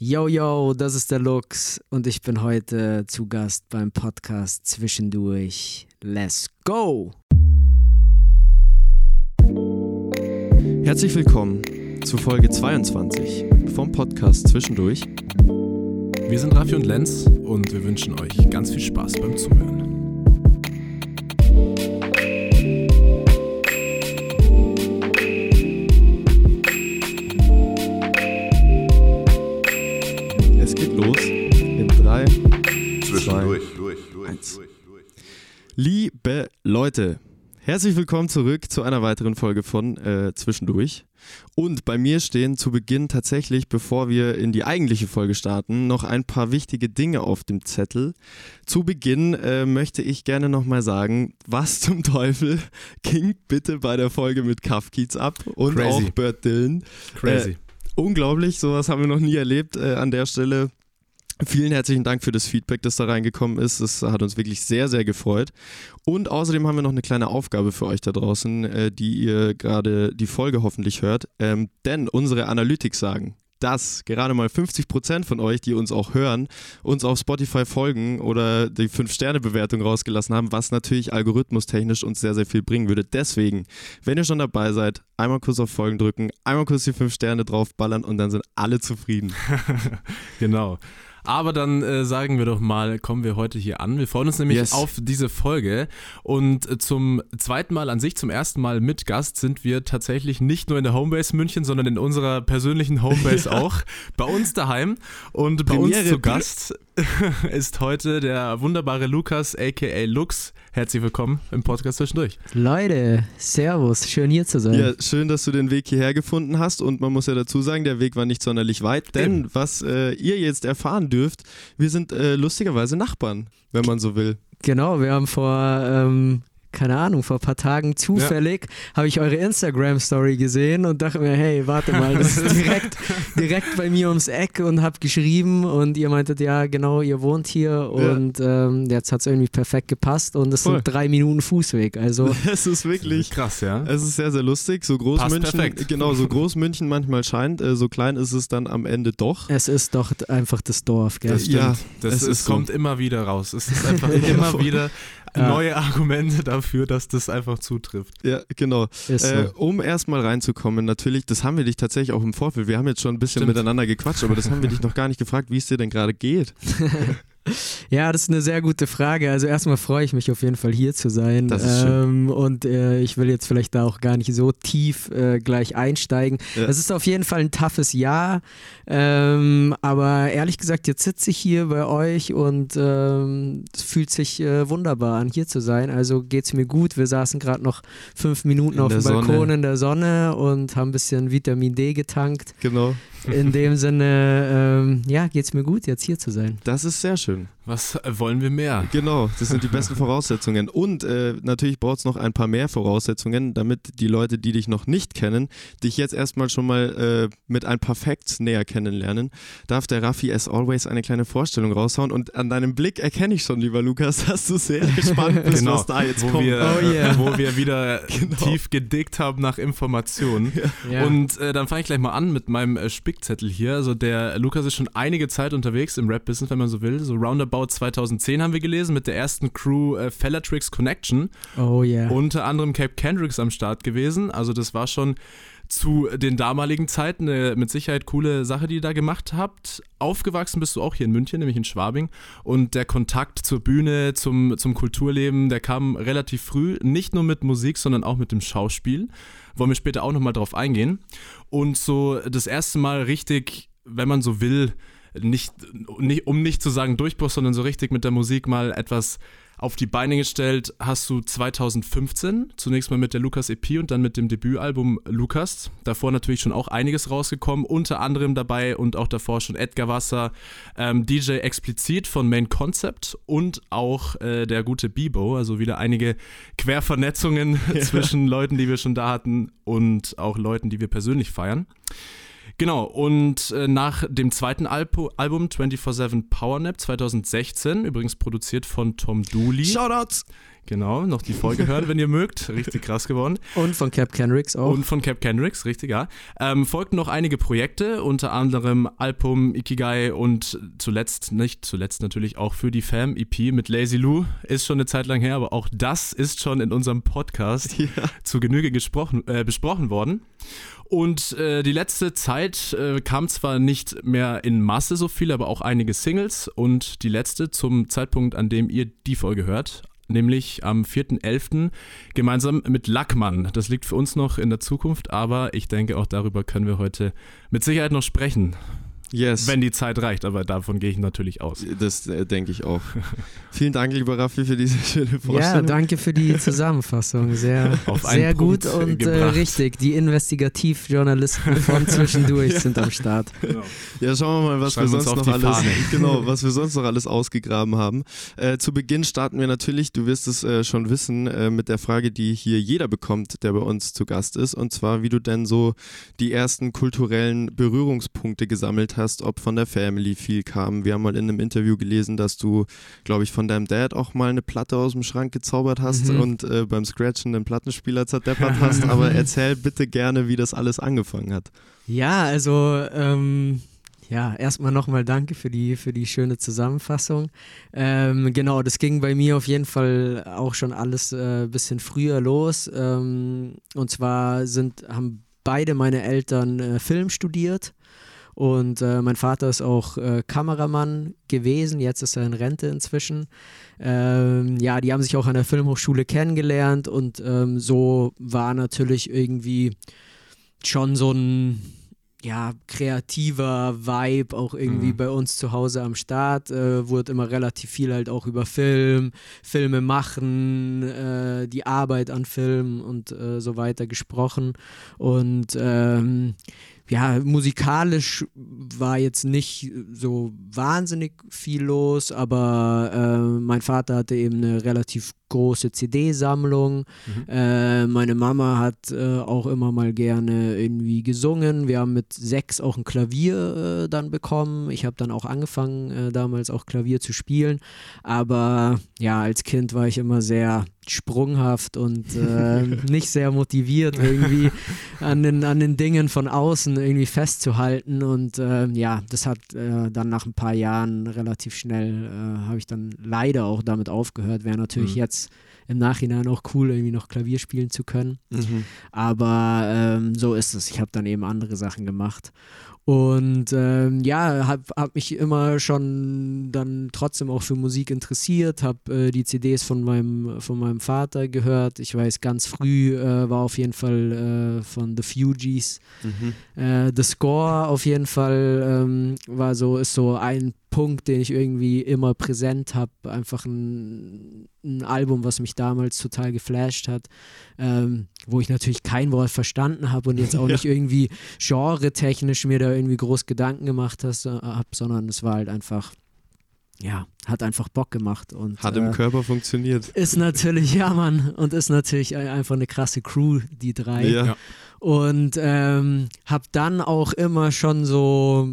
Yo, yo, das ist der Lux und ich bin heute zu Gast beim Podcast Zwischendurch. Let's go! Herzlich willkommen zu Folge 22 vom Podcast Zwischendurch. Wir sind Raffi und Lenz und wir wünschen euch ganz viel Spaß beim Zuhören. Durch. Liebe Leute, herzlich willkommen zurück zu einer weiteren Folge von äh, Zwischendurch. Und bei mir stehen zu Beginn tatsächlich, bevor wir in die eigentliche Folge starten, noch ein paar wichtige Dinge auf dem Zettel. Zu Beginn äh, möchte ich gerne nochmal sagen, was zum Teufel ging bitte bei der Folge mit Kafkiez ab und Crazy. auch Bert Dylan. Crazy. Äh, unglaublich, sowas haben wir noch nie erlebt äh, an der Stelle. Vielen herzlichen Dank für das Feedback, das da reingekommen ist. Das hat uns wirklich sehr, sehr gefreut. Und außerdem haben wir noch eine kleine Aufgabe für euch da draußen, äh, die ihr gerade die Folge hoffentlich hört. Ähm, denn unsere Analytics sagen, dass gerade mal 50% von euch, die uns auch hören, uns auf Spotify folgen oder die 5-Sterne-Bewertung rausgelassen haben, was natürlich algorithmustechnisch uns sehr, sehr viel bringen würde. Deswegen, wenn ihr schon dabei seid, einmal kurz auf Folgen drücken, einmal kurz die 5 Sterne draufballern und dann sind alle zufrieden. Genau. Aber dann äh, sagen wir doch mal, kommen wir heute hier an. Wir freuen uns nämlich Yes. auf diese Folge. Und äh, zum zweiten Mal an sich, zum ersten Mal mit Gast sind wir tatsächlich nicht nur in der Homebase München, sondern in unserer persönlichen Homebase auch. Bei uns daheim. Und bei Premiere. uns zu Gast ist heute der wunderbare Lukas, aka Lux. Herzlich willkommen im Podcast zwischendurch. Leute, Servus, schön hier zu sein. Ja, schön, dass du den Weg hierher gefunden hast und man muss ja dazu sagen, der Weg war nicht sonderlich weit, denn Eben. was äh, ihr jetzt erfahren dürft, wir sind äh, lustigerweise Nachbarn, wenn man so will. Genau, wir haben vor, ähm, keine Ahnung, vor ein paar Tagen zufällig habe ich eure Instagram-Story gesehen und dachte mir, hey, warte mal, das ist direkt, direkt bei mir ums Eck und hab geschrieben und ihr meintet, ja, genau, ihr wohnt hier und ähm, jetzt hat es irgendwie perfekt gepasst und es sind drei Minuten Fußweg. Also Es ist wirklich, Krass, ja. es ist sehr, sehr lustig. So groß Passt München, perfekt. genau, so groß München manchmal scheint, äh, so klein ist es dann am Ende doch. es ist doch einfach das Dorf, gell? Das stimmt. Ja, das es ist so. kommt immer wieder raus. Es ist einfach immer wieder Ja. Neue Argumente dafür, dass das einfach zutrifft. Ja, genau. Ist so. Äh, um erstmal reinzukommen, natürlich, das haben wir dich tatsächlich auch im Vorfeld. Wir haben jetzt schon ein bisschen Stimmt. miteinander gequatscht, aber das haben wir dich noch gar nicht gefragt, wie es dir denn gerade geht. Ja, das ist eine sehr gute Frage. Also erstmal freue ich mich auf jeden Fall hier zu sein. Das ist schön. ähm, und äh, ich will jetzt vielleicht da auch gar nicht so tief äh, gleich einsteigen. Ja. Es ist auf jeden Fall ein toughes Jahr. Ähm, aber ehrlich gesagt, jetzt sitze ich hier bei euch und ähm, es fühlt sich äh, wunderbar an, hier zu sein. Also geht es mir gut. Wir saßen gerade noch fünf Minuten In auf dem Balkon Sonne. in der Sonne und haben ein bisschen Vitamin D getankt. Genau. In dem Sinne, ähm, ja, geht es mir gut, jetzt hier zu sein. Das ist sehr schön. Was äh, wollen wir mehr? Genau, das sind die besten Voraussetzungen. Und äh, natürlich braucht es noch ein paar mehr Voraussetzungen, damit die Leute, die dich noch nicht kennen, dich jetzt erstmal schon mal äh, mit ein paar Facts näher kennenlernen. Darf der Raffi as always eine kleine Vorstellung raushauen. Und an deinem Blick erkenne ich schon, lieber Lukas, dass du sehr gespannt bist, was da jetzt wo kommt. Wir, Oh yeah. Wo wir wieder Genau. tief gedickt haben nach Informationen. Ja. Und äh, dann fange ich gleich mal an mit meinem äh, Spickzettel hier. Also der Lukas ist schon einige Zeit unterwegs im Rap-Business, wenn man so will. So roundabout 2010 haben wir gelesen mit der ersten Crew äh, Fellatrix Connection. oh yeah. Unter anderem Cape Kendricks am Start gewesen. Also das war schon zu den damaligen Zeiten eine mit Sicherheit coole Sache, die ihr da gemacht habt. Aufgewachsen bist du auch hier in München, nämlich in Schwabing. Und der Kontakt zur Bühne, zum, zum Kulturleben, der kam relativ früh. Nicht nur mit Musik, sondern auch mit dem Schauspiel. Wollen wir später auch nochmal drauf eingehen. Und so das erste Mal richtig, wenn man so will, nicht, nicht, um nicht zu sagen Durchbruch, sondern so richtig mit der Musik mal etwas auf die Beine gestellt hast du 2015, zunächst mal mit der Lukas EP und dann mit dem Debütalbum Lukas. Davor natürlich schon auch einiges rausgekommen, unter anderem dabei und auch davor schon Edgar Wasser, ähm, DJ Explizit von Main Concept und auch äh, der gute Bibo, also wieder einige Quervernetzungen zwischen Leuten, die wir schon da hatten und auch Leuten, die wir persönlich feiern. Genau, und äh, nach dem zweiten Alpo Album 24-7 Powernap 2016, übrigens produziert von Tom Dooley. Shoutouts! Genau, noch die Folge hören, wenn ihr mögt. Richtig krass geworden. Und von Cap Kendricks auch. Und von Cap Kendricks, richtig, ja. Ähm, folgten noch einige Projekte, unter anderem Album Ikigai und zuletzt, nicht zuletzt natürlich auch für die Fam EP mit Lazy Lou. Ist schon eine Zeit lang her, aber auch das ist schon in unserem Podcast Ja. zu Genüge gesprochen, äh, besprochen worden. Und äh, die letzte Zeit äh, kam zwar nicht mehr in Masse so viel, aber auch einige Singles. Und die letzte zum Zeitpunkt, an dem ihr die Folge hört, nämlich am 4.11. gemeinsam mit Lackmann. Das liegt für uns noch in der Zukunft, aber ich denke, auch darüber können wir heute mit Sicherheit noch sprechen, Yes. wenn die Zeit reicht. Aber davon gehe ich natürlich aus. das äh, denke ich auch. Vielen Dank, lieber Raffi, für diese schöne Ja, Vorstellung. danke für die Zusammenfassung. Sehr, sehr gut und äh, richtig. Die Investigativjournalisten von zwischendurch sind am Start. Ja, schauen wir mal, was Schreiben wir sonst noch alles, genau, was wir sonst noch alles ausgegraben haben. Äh, zu Beginn starten wir natürlich, du wirst es äh, schon wissen, äh, mit der Frage, die hier jeder bekommt, der bei uns zu Gast ist, und zwar, wie du denn so die ersten kulturellen Berührungspunkte gesammelt hast, ob von der Family viel kam. Wir haben mal in einem Interview gelesen, dass du, glaube ich, von deinem Dad auch mal eine Platte aus dem Schrank gezaubert hast Mhm. und äh, beim Scratchen den Plattenspieler zerdeppert hast. Aber erzähl bitte gerne, wie das alles angefangen hat. Ja, also ähm, ja, erstmal nochmal danke für die, für die schöne Zusammenfassung. Ähm, genau, das ging bei mir auf jeden Fall auch schon alles ein äh, bisschen früher los. Ähm, und zwar sind, haben beide meine Eltern äh, Film studiert. Und äh, mein Vater ist auch äh, Kameramann gewesen, jetzt ist er in Rente inzwischen. Ähm, ja, die haben sich auch an der Filmhochschule kennengelernt und ähm, so war natürlich irgendwie schon so ein ja, kreativer Vibe auch irgendwie Mhm. bei uns zu Hause am Start. Äh, wurde immer relativ viel halt auch über Film, Filme machen, äh, die Arbeit an Film und äh, so weiter gesprochen. Und ähm, ja, musikalisch war jetzt nicht so wahnsinnig viel los, aber äh, mein Vater hatte eben eine relativ große CD-Sammlung. Äh, meine Mama hat äh, auch immer mal gerne irgendwie gesungen. Wir haben mit sechs auch ein Klavier äh, dann bekommen. Ich habe dann auch angefangen, äh, damals auch Klavier zu spielen. Aber ja, als Kind war ich immer sehr sprunghaft und äh, nicht sehr motiviert, irgendwie an den, an den Dingen von außen irgendwie festzuhalten. Und äh, ja, das hat äh, dann nach ein paar Jahren relativ schnell, äh, habe ich dann leider auch damit aufgehört. Wäre natürlich Mhm. jetzt im Nachhinein auch cool, irgendwie noch Klavier spielen zu können. Mhm. Aber ähm, so ist es. Ich habe dann eben andere Sachen gemacht. Und ähm, ja, habe hab mich immer schon dann trotzdem auch für Musik interessiert, habe äh, die CDs von meinem, von meinem Vater gehört. Ich weiß, ganz früh äh, war auf jeden Fall äh, von The Fugees. Mhm. Äh, The Score auf jeden Fall ähm, war so, ist so ein Punkt, den ich irgendwie immer präsent habe. Einfach ein, ein Album, was mich damals total geflasht hat, ähm, wo ich natürlich kein Wort verstanden habe und jetzt auch Ja. nicht irgendwie genre-technisch mir da irgendwie groß Gedanken gemacht habe, sondern es war halt einfach, ja, hat einfach Bock gemacht. Und, Hat im äh, Körper funktioniert. ist natürlich, ja Mann, und ist natürlich ein- einfach eine krasse Crew, die drei. Ja. Ja. Und ähm, hab dann auch immer schon so,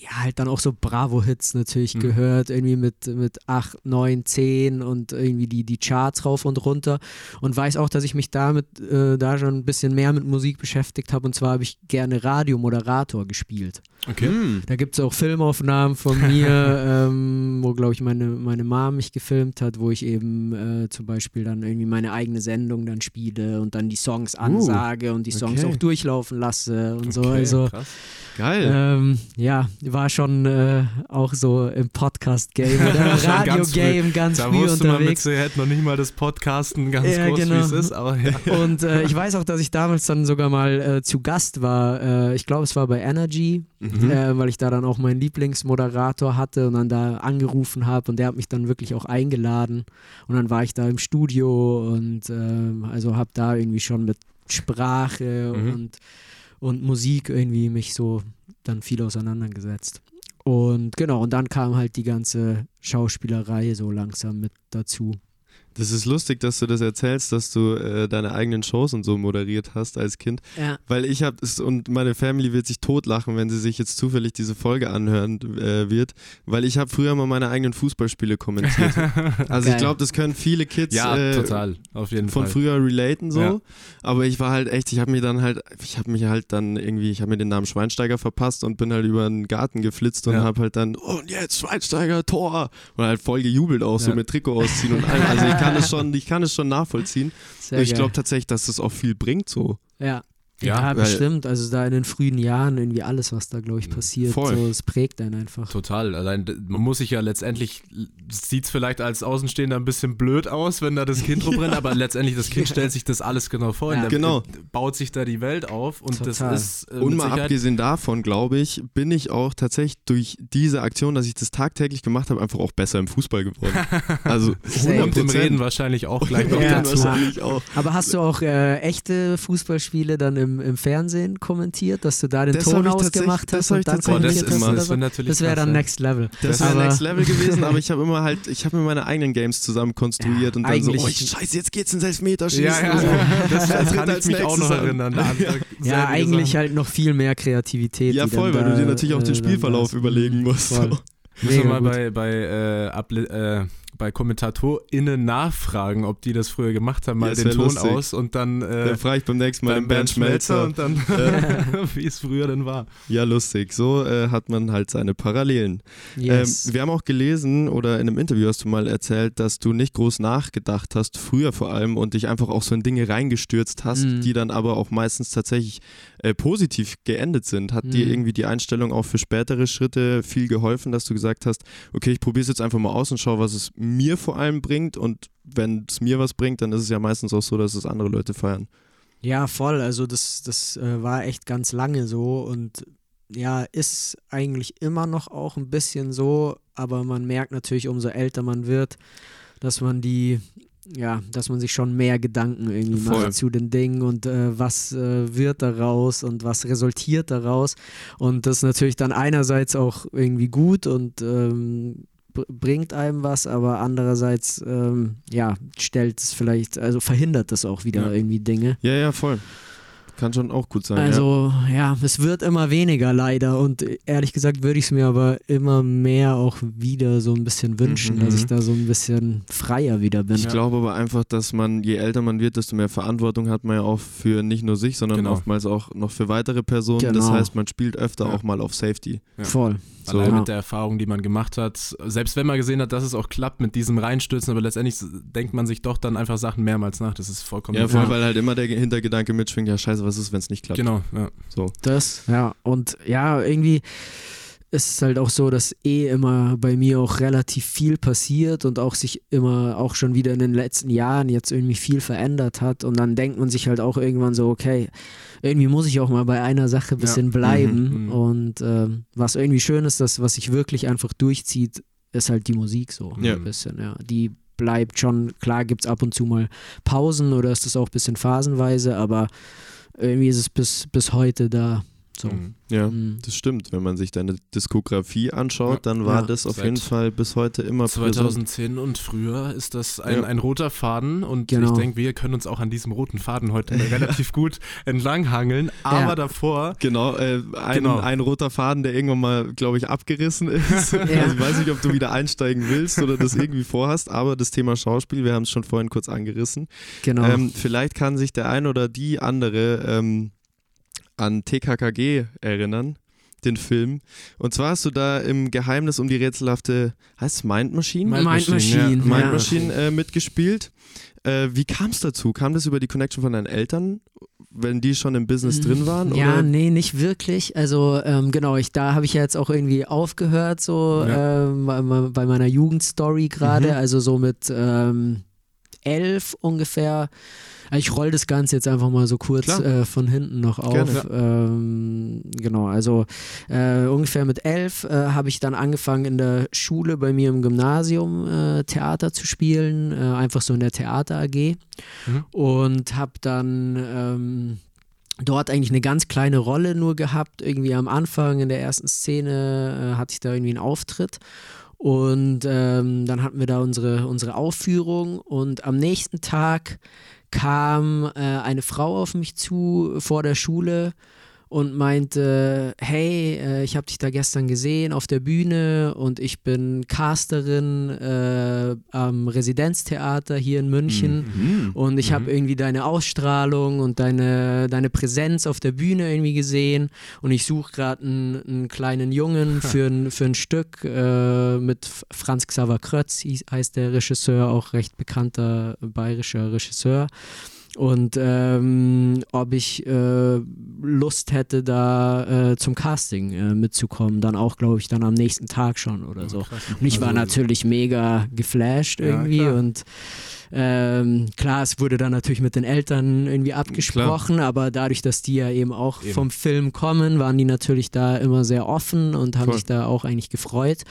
ja, halt dann auch so Bravo-Hits natürlich Mhm. gehört, irgendwie mit, mit 8, 9, 10 und irgendwie die, die Charts rauf und runter. Und weiß auch, dass ich mich damit äh, da schon ein bisschen mehr mit Musik beschäftigt habe. Und zwar habe ich gerne Radiomoderator gespielt. Okay. Hm. Da gibt es auch Filmaufnahmen von mir, ähm, wo, glaube ich, meine, meine Mom mich gefilmt hat, wo ich eben äh, zum Beispiel dann irgendwie meine eigene Sendung dann spiele und dann die Songs ansage und die Songs okay. auch durchlaufen lasse und so. Okay, Also krass. Geil. ähm, ja, war schon äh, auch so im Podcast-Game oder im Schon ganz Radio-Game ganz, Da früh wusste man mit unterwegs. Sicherheit noch nicht mal das Podcasten ganz Ja, groß, genau. wie es ist, aber ja. Und äh, ich weiß auch, dass ich damals dann sogar mal äh, zu Gast war. Äh, ich glaube, es war bei Energy, Mhm. Äh, weil ich da dann auch meinen Lieblingsmoderator hatte und dann da angerufen habe und der hat mich dann wirklich auch eingeladen. Und dann war ich da im Studio und ähm, also habe da irgendwie schon mit Sprache Mhm. und, und Musik irgendwie mich so dann viel auseinandergesetzt. Und genau, und dann kam halt die ganze Schauspielerei so langsam mit dazu. Das ist lustig, dass du das erzählst, dass du äh, deine eigenen Shows und so moderiert hast als Kind. Ja. Weil ich habe es und meine Family wird sich totlachen, wenn sie sich jetzt zufällig diese Folge anhören äh, wird, weil ich habe früher mal meine eigenen Fußballspiele kommentiert. also Geil. ich glaube, das können viele Kids Ja, äh, total, auf jeden von Fall. früher relaten so. Ja. Aber ich war halt echt, ich habe mir dann halt, ich habe mich halt dann irgendwie, ich habe mir den Namen Schweinsteiger verpasst und bin halt über den Garten geflitzt und Ja. habe halt dann, und jetzt Schweinsteiger, Tor! Und halt voll gejubelt auch, so mit Trikot ausziehen und allem. Also ich kann es schon, ich kann es schon nachvollziehen. Sehr ich glaube tatsächlich, dass das auch viel bringt so. Ja. Ja, Ja, weil- bestimmt. Also da in den frühen Jahren irgendwie alles, was da, glaube ich, passiert, Voll. so, es prägt einen einfach. Total. Allein, man muss sich ja letztendlich, sieht es vielleicht als Außenstehender ein bisschen blöd aus, wenn da das Kind rumrennt, aber letztendlich das Kind stellt sich das alles genau vor. Ja. Genau. baut sich da die Welt auf und Total. das ist äh, Und mal Sicherheit abgesehen davon, glaube ich, bin ich auch tatsächlich durch diese Aktion, dass ich das tagtäglich gemacht habe, einfach auch besser im Fußball geworden. Also Safe. und im 100%. Reden wahrscheinlich auch gleich noch Ja, dazu. wahrscheinlich auch. Aber hast du auch äh, echte Fußballspiele dann im, im Fernsehen kommentiert, dass du da den Das Ton ich ausgemacht das hast hab und ich dann das kommentiert hast oder das so? wäre natürlich Das wäre dann. Next Level. Das wäre Next Level gewesen, aber ich habe immer halt, ich habe mir meine eigenen Games zusammen konstruiert Ja, und dann so, oh scheiße, jetzt geht's ins Elfmeterschießen. Ja, ja, So. das Wer tritt kann ich mich auch noch an? erinnern. Er Ja, eigentlich gesagt. halt noch viel mehr Kreativität. Ja, voll, weil du dir natürlich auch den äh, Spielverlauf überlegen musst. Voll. So. Müssen wir mal bei, bei, äh, äh, bei KommentatorInnen nachfragen, ob die das früher gemacht haben, mal Ja, den Ton lustig. aus und dann äh, Dann frage ich beim nächsten Mal den Bernd Schmelzer und dann, wie es früher denn war. Ja, lustig. So äh, hat man halt seine Parallelen. Yes. Ähm, wir haben auch gelesen oder in einem Interview hast du mal erzählt, dass du nicht groß nachgedacht hast, früher vor allem, und dich einfach auch so in Dinge reingestürzt hast, Mhm. die dann aber auch meistens tatsächlich äh, positiv geendet sind. Hat dir Mhm. irgendwie die Einstellung auch für spätere Schritte viel geholfen, dass du gesagt hast, okay, ich probiere es jetzt einfach mal aus und schaue, was es mir vor allem bringt und wenn es mir was bringt, dann ist es ja meistens auch so, dass es andere Leute feiern. Ja, voll. Also das, das äh, war echt ganz lange so und ja, ist eigentlich immer noch auch ein bisschen so, aber man merkt natürlich, umso älter man wird, dass man die, ja, dass man sich schon mehr Gedanken irgendwie Voll. macht zu den Dingen und äh, was äh, wird daraus und was resultiert daraus. Und das ist natürlich dann einerseits auch irgendwie gut und ähm, br- bringt einem was, aber andererseits ähm, ja, stellt es vielleicht, also verhindert es auch wieder Ja. irgendwie Dinge. Ja, ja, voll. Kann schon auch gut sein. ja. Also ja, es wird immer weniger leider und ehrlich gesagt würde ich es mir aber immer mehr auch wieder so ein bisschen wünschen, Mhm. dass ich da so ein bisschen freier wieder bin. Ich glaube aber einfach, dass man, je älter man wird, desto mehr Verantwortung hat man ja auch für nicht nur sich, sondern Genau. oftmals auch noch für weitere Personen. Das Genau. heißt, man spielt öfter Ja. auch mal auf Safety. Ja. Voll. So. Allein Ja. mit der Erfahrung, die man gemacht hat, selbst wenn man gesehen hat, dass es auch klappt mit diesem Reinstürzen, aber letztendlich denkt man sich doch dann einfach Sachen mehrmals nach. Das ist vollkommen Ja, vor allem, Ja. weil halt immer der Hintergedanke mitschwingt, ja scheiße, was ist, wenn es nicht klappt. Genau, ja. So. Das, ja. Und ja, irgendwie ist es halt auch so, dass eh immer bei mir auch relativ viel passiert und auch sich immer auch schon wieder in den letzten Jahren jetzt irgendwie viel verändert hat. Und dann denkt man sich halt auch irgendwann so, okay, irgendwie muss ich auch mal bei einer Sache ein bisschen bleiben. Mhm, mhm. Und ähm, was irgendwie schön ist, dass was sich wirklich einfach durchzieht, ist halt die Musik so Ja. ein bisschen, ja. Die bleibt schon, klar gibt es ab und zu mal Pausen oder ist das auch ein bisschen phasenweise, aber irgendwie ist es bis, bis heute da. So. Mhm. Ja, Mhm. das stimmt. Wenn man sich deine Diskografie anschaut, Ja. dann war Ja. das auf Seit jeden Fall bis heute immer präsent. 2010 und früher ist das ein, Ja. ein roter Faden und Genau. ich denke, wir können uns auch an diesem roten Faden heute relativ gut entlanghangeln. Aber Ja. davor, Genau, äh, ein, Genau. ein roter Faden, der irgendwann mal, glaube ich, abgerissen ist. Also ich weiß nicht, ob du wieder einsteigen willst oder das irgendwie vorhast, aber das Thema Schauspiel, wir haben es schon vorhin kurz angerissen. Genau. Ähm, vielleicht kann sich der ein oder die andere ähm, an TKKG erinnern, den Film. Und zwar hast du da im Geheimnis um die rätselhafte, heißt es Mind Machine? Mind Mind Machine, Machine. Mind ja. Machine äh, mitgespielt. Äh, wie kam es dazu? Kam das über die Connection von deinen Eltern, wenn die schon im Business drin waren? Mhm. Ja, oder? nee, nicht wirklich. Also ähm, genau, ich, da habe ich ja jetzt auch irgendwie aufgehört, so Ja. ähm, bei, bei meiner Jugendstory gerade, Mhm. also so mit ähm, elf ungefähr. Ich roll das Ganze jetzt einfach mal so kurz äh, von hinten noch auf. Gerne. Ähm, genau, also äh, ungefähr mit elf äh, habe ich dann angefangen in der Schule bei mir im Gymnasium äh, Theater zu spielen, äh, einfach so in der Theater AG Mhm. und habe dann ähm, dort eigentlich eine ganz kleine Rolle nur gehabt. Irgendwie am Anfang in der ersten Szene äh, hatte ich da irgendwie einen Auftritt. Und ähm, dann hatten wir da unsere, unsere Aufführung. Und am nächsten Tag kam äh, eine Frau auf mich zu vor der Schule und meinte, hey, äh, ich habe dich da gestern gesehen auf der Bühne und ich bin Casterin äh, am Residenztheater hier in München Mhm. und ich habe irgendwie deine Ausstrahlung und deine, deine Präsenz auf der Bühne irgendwie gesehen und ich suche gerade einen, einen kleinen Jungen für ein, für ein Stück äh, mit Franz Xaver Krötz, heißt der Regisseur, auch recht bekannter bayerischer Regisseur. Und ähm, ob ich äh, Lust hätte, da äh, zum Casting äh, mitzukommen, dann auch, glaube ich, dann am nächsten Tag schon oder so. Und ich war Also- natürlich mega geflasht Ja, irgendwie klar. und ähm, klar, es wurde dann natürlich mit den Eltern irgendwie abgesprochen, aber dadurch, dass die ja eben auch Eben. vom Film kommen, waren die natürlich da immer sehr offen und haben Voll. sich da auch eigentlich gefreut.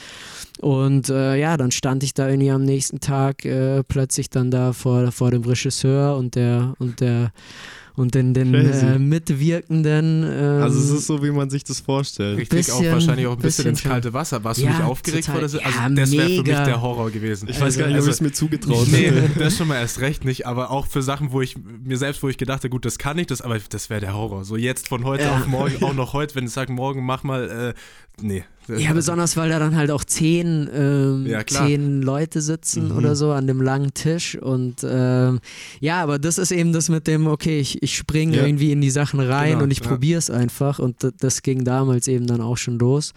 Und äh, ja, dann stand ich da irgendwie am nächsten Tag äh, plötzlich dann da vor, vor dem Regisseur und der und der und den, den äh, Mitwirkenden. Ähm, Also es ist so, wie man sich das vorstellt. Richtig, auch bisschen- wahrscheinlich auch ein bisschen, bisschen ins kalte Wasser. Warst du Ja, nicht aufgeregt total. vor der Also Ja, das wäre für mich der Horror gewesen. Ich weiß gar nicht, ob Also- ich es mir zugetraut Nee, hätte. das schon mal erst recht nicht, aber auch für Sachen, wo ich mir selbst, wo ich gedacht habe, gut, das kann ich, das, aber das wäre der Horror. So jetzt von heute Ja. auf morgen, auch noch heute, wenn ich sage, morgen mach mal, äh, nee. Ja, besonders weil da dann halt auch zehn, ähm, Ja, zehn Leute sitzen Mhm. oder so an dem langen Tisch. Und ähm, ja, aber das ist eben das mit dem, okay, ich, ich springe Ja. irgendwie in die Sachen rein Genau, und ich ja. probiere es einfach. Und das ging damals eben dann auch schon los.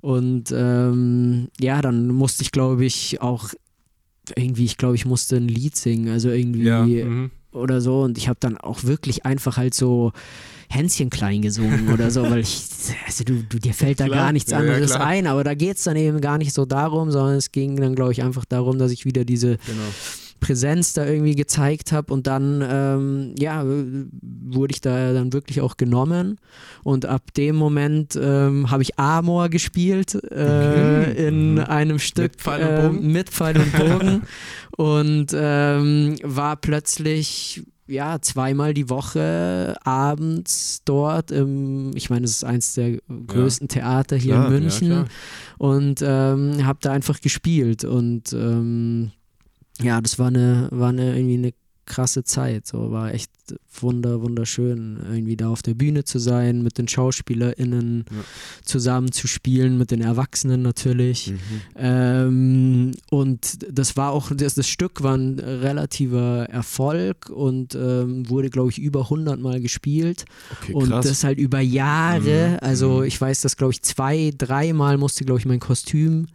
Und ähm, ja, dann musste ich, glaube ich, auch irgendwie, ich glaube, ich musste ein Lied singen, also irgendwie ja, mhm. oder so. Und ich habe dann auch wirklich einfach halt so Hänschen klein gesungen oder so, weil ich, also du, du dir fällt da Klar. gar nichts Ja, ja, anderes klar. ein, aber da geht es dann eben gar nicht so darum, sondern es ging dann, glaube ich, einfach darum, dass ich wieder diese genau. Präsenz da irgendwie gezeigt habe und dann, ähm, ja, wurde ich da dann wirklich auch genommen und ab dem Moment ähm, habe ich Amor gespielt äh, in Mhm. einem Stück Mit Pfeil und äh, Bogen? mit Pfeil und Bogen und ähm, war plötzlich ja, zweimal die Woche abends dort im, ich meine, es ist eins der größten Theater hier Klar, in ja, München klar. und ähm, habe da einfach gespielt und ähm, ja, das war eine, war eine irgendwie eine krasse Zeit, so war echt wunder, wunderschön, irgendwie da auf der Bühne zu sein, mit den SchauspielerInnen Ja. zusammen zu spielen, mit den Erwachsenen natürlich. Mhm. Ähm, und das war auch, das, das Stück war ein relativer Erfolg und ähm, wurde, glaube ich, über 100 Mal gespielt. Okay, Und das halt über Jahre. Mhm. Also Mhm. ich weiß, dass, glaube ich, zwei, dreimal musste, glaube ich, mein Kostüm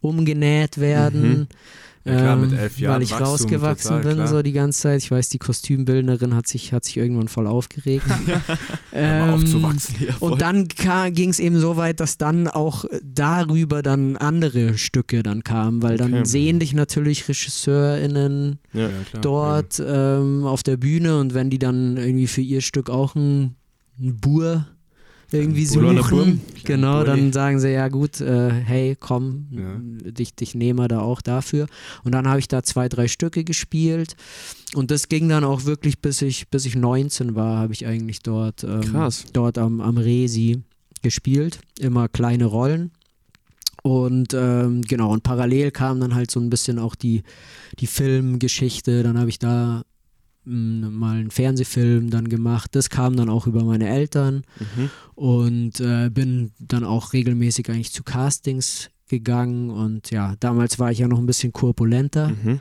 umgenäht werden. Ja, klar, mit ähm, elf Jahren Weil ich Wachstum, rausgewachsen total, bin, klar. so die ganze Zeit. Ich weiß, die Kostümbildnerin hat sich, hat sich irgendwann voll aufgeregt. Ähm, aufzuwachsen. Voll. und dann ging es eben so weit, dass dann auch darüber dann andere Stücke dann kamen, weil dann Okay. sehen dich natürlich RegisseurInnen ja. Ja, dort ähm, auf der Bühne und wenn die dann irgendwie für ihr Stück auch ein, ein Bur irgendwie suchen, genau, dann sagen sie, ja gut, äh, hey, komm, Ja. dich, dich nehmen wir da auch dafür. Und dann habe ich da zwei, drei Stücke gespielt und das ging dann auch wirklich, bis ich, bis ich 19 war, habe ich eigentlich dort, ähm, Krass. dort am, am Resi gespielt, immer kleine Rollen. Und ähm, genau, und parallel kam dann halt so ein bisschen auch die, die Filmgeschichte. Dann habe ich da mal einen Fernsehfilm dann gemacht. Das kam dann auch über meine Eltern Mhm. und äh, bin dann auch regelmäßig eigentlich zu Castings gegangen. Und ja, damals war ich ja noch ein bisschen korpulenter Mhm.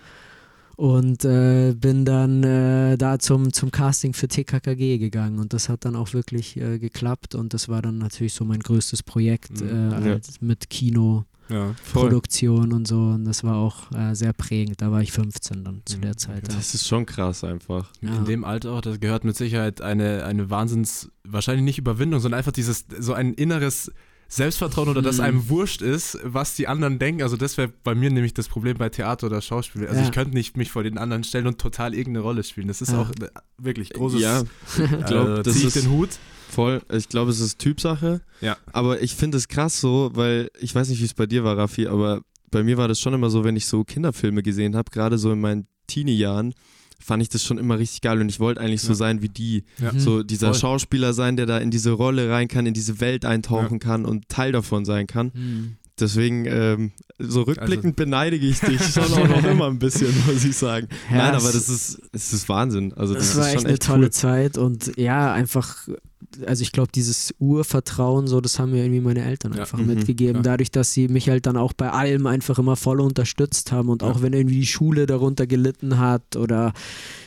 und äh, bin dann äh, da zum, zum Casting für TKKG gegangen und das hat dann auch wirklich äh, geklappt und das war dann natürlich so mein größtes Projekt Mhm. äh, Ja. halt mit Kinoproduktion Ja. und so und das war auch äh, sehr prägend. Da war ich 15 dann zu Mhm. der Zeit. Ja. Das ist schon krass einfach. Ja. In dem Alter auch, das gehört mit Sicherheit eine, eine Wahnsinns, wahrscheinlich nicht Überwindung, sondern einfach dieses, so ein inneres Selbstvertrauen oder dass Mhm. einem wurscht ist, was die anderen denken. Also das wäre bei mir nämlich das Problem bei Theater oder Schauspiel. Also Ja. ich könnte nicht mich vor den anderen stellen und total irgendeine Rolle spielen. Das ist Ja. auch wirklich großes. Ja, ich glaube, äh, das zieh ich ist den Hut. Voll. Ich glaube, es ist Typsache. Ja. Aber ich finde es krass so, weil ich weiß nicht, wie es bei dir war, Raffi, aber bei mir war das schon immer so, wenn ich so Kinderfilme gesehen habe, gerade so in meinen Teenie-Jahren, fand ich das schon immer richtig geil und ich wollte eigentlich so Ja. sein wie die. Ja. So dieser Voll. Schauspieler sein, der da in diese Rolle rein kann, in diese Welt eintauchen kann und Teil davon sein kann. Mhm. deswegen, ähm, so rückblickend beneidige ich dich schon auch noch immer ein bisschen, muss ich sagen. Ja, Nein, aber das ist, es ist Wahnsinn. Also das, Das war ist echt schon eine echt tolle cool. Zeit und ja, einfach, also ich glaube, dieses Urvertrauen, so, das haben mir irgendwie meine Eltern Ja, einfach mhm, mitgegeben, klar. dadurch, dass sie mich halt dann auch bei allem einfach immer voll unterstützt haben und auch wenn irgendwie die Schule darunter gelitten hat oder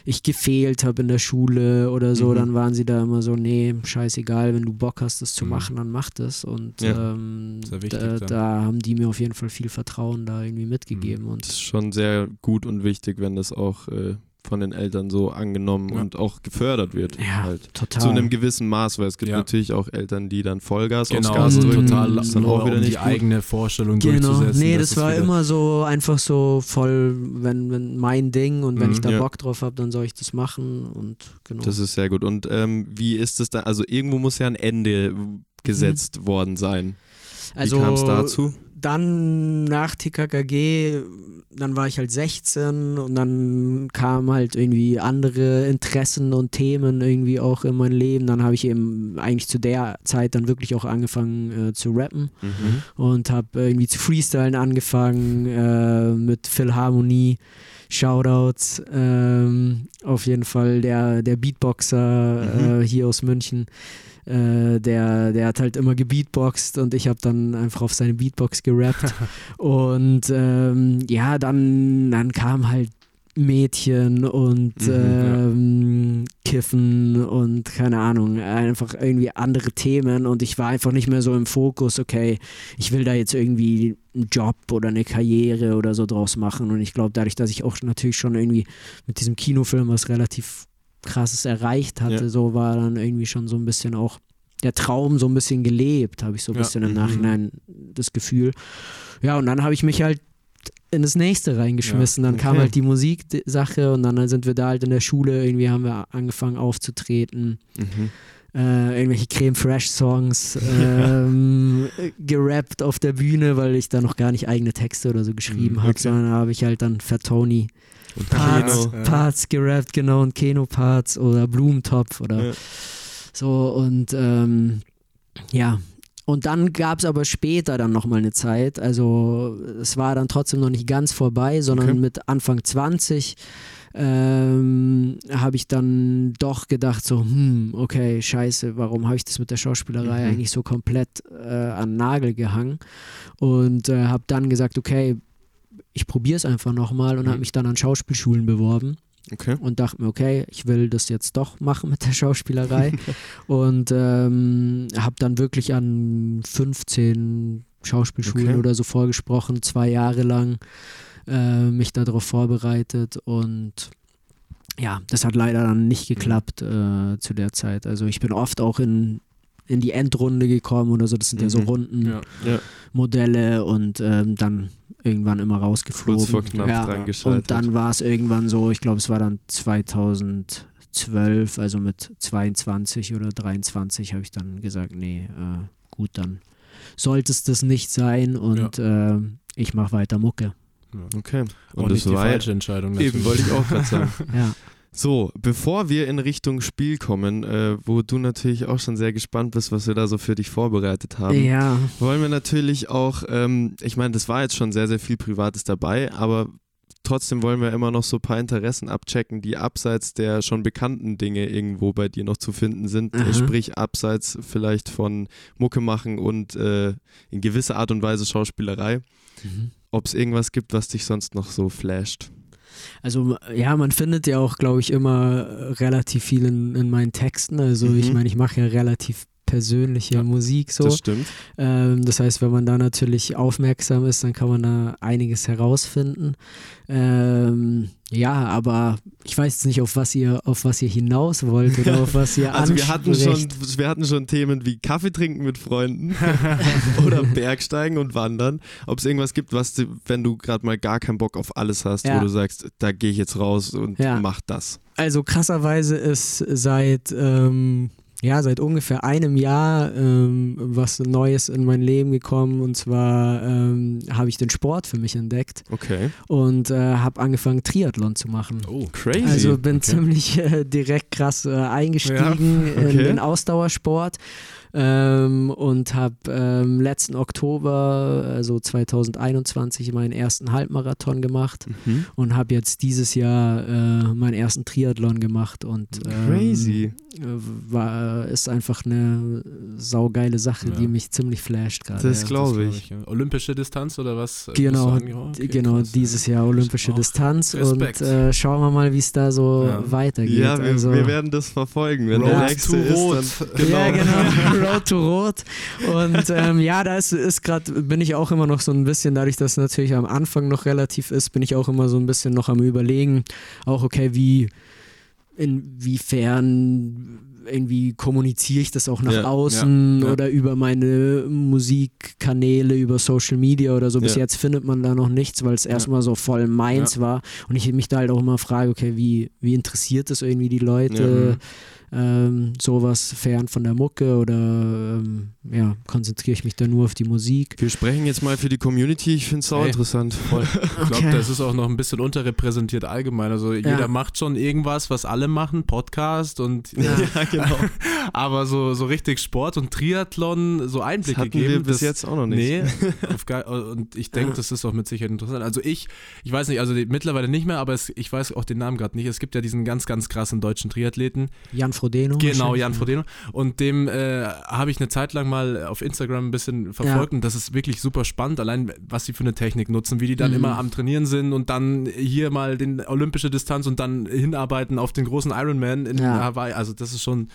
ich gefehlt habe in der Schule oder so, Mhm. dann waren sie da immer so, nee, scheißegal, wenn du Bock hast, das zu Mhm. machen, dann mach das und Ja. ähm, wichtig da, da haben die mir auf jeden Fall viel Vertrauen da irgendwie mitgegeben Mhm. und Das ist schon sehr gut und wichtig, wenn das auch äh, von den Eltern so angenommen Ja. und auch gefördert wird. ja, Halt. total. Zu einem gewissen Maß, weil es gibt Ja. natürlich auch Eltern, die dann Vollgas aufs Genau, Gas also drücken. total Das ist dann auch wieder um nicht die gut. eigene Vorstellung Genau, durchzusetzen. nee, das es war immer so einfach so voll, wenn, wenn mein Ding und wenn Mhm, ich da ja. Bock drauf habe, dann soll ich das machen und genau. Das ist sehr gut. Und ähm, wie ist es da? Also irgendwo muss ja ein Ende gesetzt worden sein. Wie also kam es dazu? Dann nach TKKG, dann war ich halt 16 und dann kamen halt irgendwie andere Interessen und Themen irgendwie auch in mein Leben. Dann habe ich eben eigentlich zu der Zeit dann wirklich auch angefangen äh, zu rappen. Mhm. und habe irgendwie zu freestylen angefangen äh, mit Philharmonie. Shoutouts, ähm, auf jeden Fall der, der Beatboxer äh, hier aus München, äh, der, der hat halt immer gebeatboxt und ich habe dann einfach auf seine Beatbox gerappt. und ähm, ja, dann, dann kam halt Mädchen und Mhm, ja. ähm, Kiffen und keine Ahnung, einfach irgendwie andere Themen und ich war einfach nicht mehr so im Fokus, okay, ich will da jetzt irgendwie einen Job oder eine Karriere oder so draus machen und ich glaube, dadurch, dass ich auch natürlich schon irgendwie mit diesem Kinofilm was relativ krasses erreicht hatte, Ja. so war dann irgendwie schon so ein bisschen auch der Traum so ein bisschen gelebt, habe ich so ein Ja. bisschen im Mhm. Nachhinein das Gefühl. Ja, und dann habe ich mich halt in das nächste reingeschmissen. Dann kam okay. halt die Musiksache und dann sind wir da halt in der Schule, irgendwie haben wir angefangen aufzutreten. Mhm. Äh, irgendwelche Creme Fresh Songs ähm, gerappt auf der Bühne, weil ich da noch gar nicht eigene Texte oder so geschrieben Mhm, habe, okay. sondern da habe ich halt dann Fat Tony Und Parts, Keno. Ja. Parts gerappt, genau, und Keno-Parts oder Blumentopf oder Ja. so und ähm, ja. Und dann gab es aber später dann nochmal eine Zeit, also es war dann trotzdem noch nicht ganz vorbei, sondern Okay. mit Anfang 20 ähm, habe ich dann doch gedacht so, hm, okay, scheiße, warum habe ich das mit der Schauspielerei Mhm. eigentlich so komplett äh, an Nagel gehangen und äh, habe dann gesagt, okay, ich probiere es einfach nochmal und Mhm. habe mich dann an Schauspielschulen beworben Okay. und dachte mir, okay, ich will das jetzt doch machen mit der Schauspielerei und ähm, habe dann wirklich an 15 Schauspielschulen Okay. oder so vorgesprochen, zwei Jahre lang äh, mich darauf vorbereitet und ja, das hat leider dann nicht geklappt äh, zu der Zeit. Also ich bin oft auch in, in die Endrunde gekommen oder so, das sind ja so Mhm. Rundenmodelle Ja. und ähm, dann irgendwann immer rausgeflogen. Kurz vor knapp ja. dran. Und dann war es irgendwann so, ich glaube, es war dann 2012, also mit 22 oder 23 habe ich dann gesagt, nee, äh, gut, dann sollte es das nicht sein und äh, ich mache weiter Mucke. Okay. Und Und nicht das die war falsche Entscheidung. Eben, natürlich. wollte ich auch gerade sagen. Ja. So, bevor wir in Richtung Spiel kommen, äh, wo du natürlich auch schon sehr gespannt bist, was wir da so für dich vorbereitet haben, ja, wollen wir natürlich auch, ähm, ich meine, das war jetzt schon sehr, sehr viel Privates dabei, aber trotzdem wollen wir immer noch so ein paar Interessen abchecken, die abseits der schon bekannten Dinge irgendwo bei dir noch zu finden sind, Aha. sprich abseits vielleicht von Mucke machen und äh, in gewisser Art und Weise Schauspielerei. Ob es irgendwas gibt, was dich sonst noch so flasht. Also ja, man findet ja auch, glaube ich, immer relativ viel in, in meinen Texten. Also Mhm. ich meine, ich mache ja relativ persönliche Ja, Musik so. Das stimmt. Ähm, das heißt, wenn man da natürlich aufmerksam ist, dann kann man da einiges herausfinden. Ähm, ja, aber ich weiß jetzt nicht, auf was ihr, auf was ihr hinaus wollt oder auf was ihr Also wir hatten, schon, wir hatten schon Themen wie Kaffee trinken mit Freunden oder Bergsteigen und Wandern. Ob es irgendwas gibt, was, du- wenn du gerade mal gar keinen Bock auf alles hast, Ja. wo du sagst, da gehe ich jetzt raus und Ja. mach das. Also krasserweise ist seit ähm, ja, seit ungefähr einem Jahr ähm, was Neues in mein Leben gekommen und zwar ähm, habe ich den Sport für mich entdeckt Okay. und äh, habe angefangen Triathlon zu machen. Oh, Crazy. Also bin okay. ziemlich äh, direkt krass äh, eingestiegen Ja, okay. in den Ausdauersport ähm, und habe ähm, letzten Oktober, also 2021, meinen ersten Halbmarathon gemacht mhm. und habe jetzt dieses Jahr äh, meinen ersten Triathlon gemacht und ähm, Crazy. Äh, war, ist einfach eine saugeile Sache, Ja. die mich ziemlich flasht gerade. Das ja. glaube glaub ich. ja. Olympische Distanz oder was? Genau, du angehauen? Okay, genau, krass. dieses Jahr olympische Distanz Respekt. und äh, schauen wir mal, wie es da so Ja. weitergeht. Ja, wir, also, wir werden das verfolgen. Wenn der Road nächste to ist, Rot. dann genau. Ja, genau. Road to Rot. Und ähm, ja, da ist, ist gerade, bin ich auch immer noch so ein bisschen, dadurch, dass es natürlich am Anfang noch relativ ist, bin ich auch immer so ein bisschen noch am Überlegen, auch okay, wie, inwiefern irgendwie kommuniziere ich das auch nach Ja, außen ja, ja. oder über meine Musikkanäle, über Social Media oder so. Bis jetzt findet man da noch nichts, weil es erstmal so voll meins war. Und ich mich da halt auch immer frage, okay, wie, wie interessiert das irgendwie die Leute? Ähm, sowas fern von der Mucke oder ähm, ja, konzentriere ich mich da nur auf die Musik. Wir sprechen jetzt mal für die Community. Ich finde es auch Hey. interessant. Voll. Ich glaube, Okay. das ist auch noch ein bisschen unterrepräsentiert allgemein. Also jeder macht schon irgendwas, was alle machen, Podcast und Ja. Ja, genau. aber so, so richtig Sport und Triathlon so Das Einblicke hatten geben. wir bis das, jetzt auch noch nicht. Nee, und ich denke, das ist auch mit Sicherheit interessant. Also ich, ich weiß nicht, also die, mittlerweile nicht mehr, aber es, ich weiß auch den Namen gerade nicht. Es gibt ja diesen ganz, ganz krassen deutschen Triathleten. Jan Frodeno. Genau. Jan Frodeno. Und dem äh, habe ich eine Zeit lang mal auf Instagram ein bisschen verfolgt und das ist wirklich super spannend, allein was sie für eine Technik nutzen, wie die dann Mhm. immer am Trainieren sind und dann hier mal den olympische Distanz und dann hinarbeiten auf den großen Ironman in Ja. Hawaii. Also das ist schon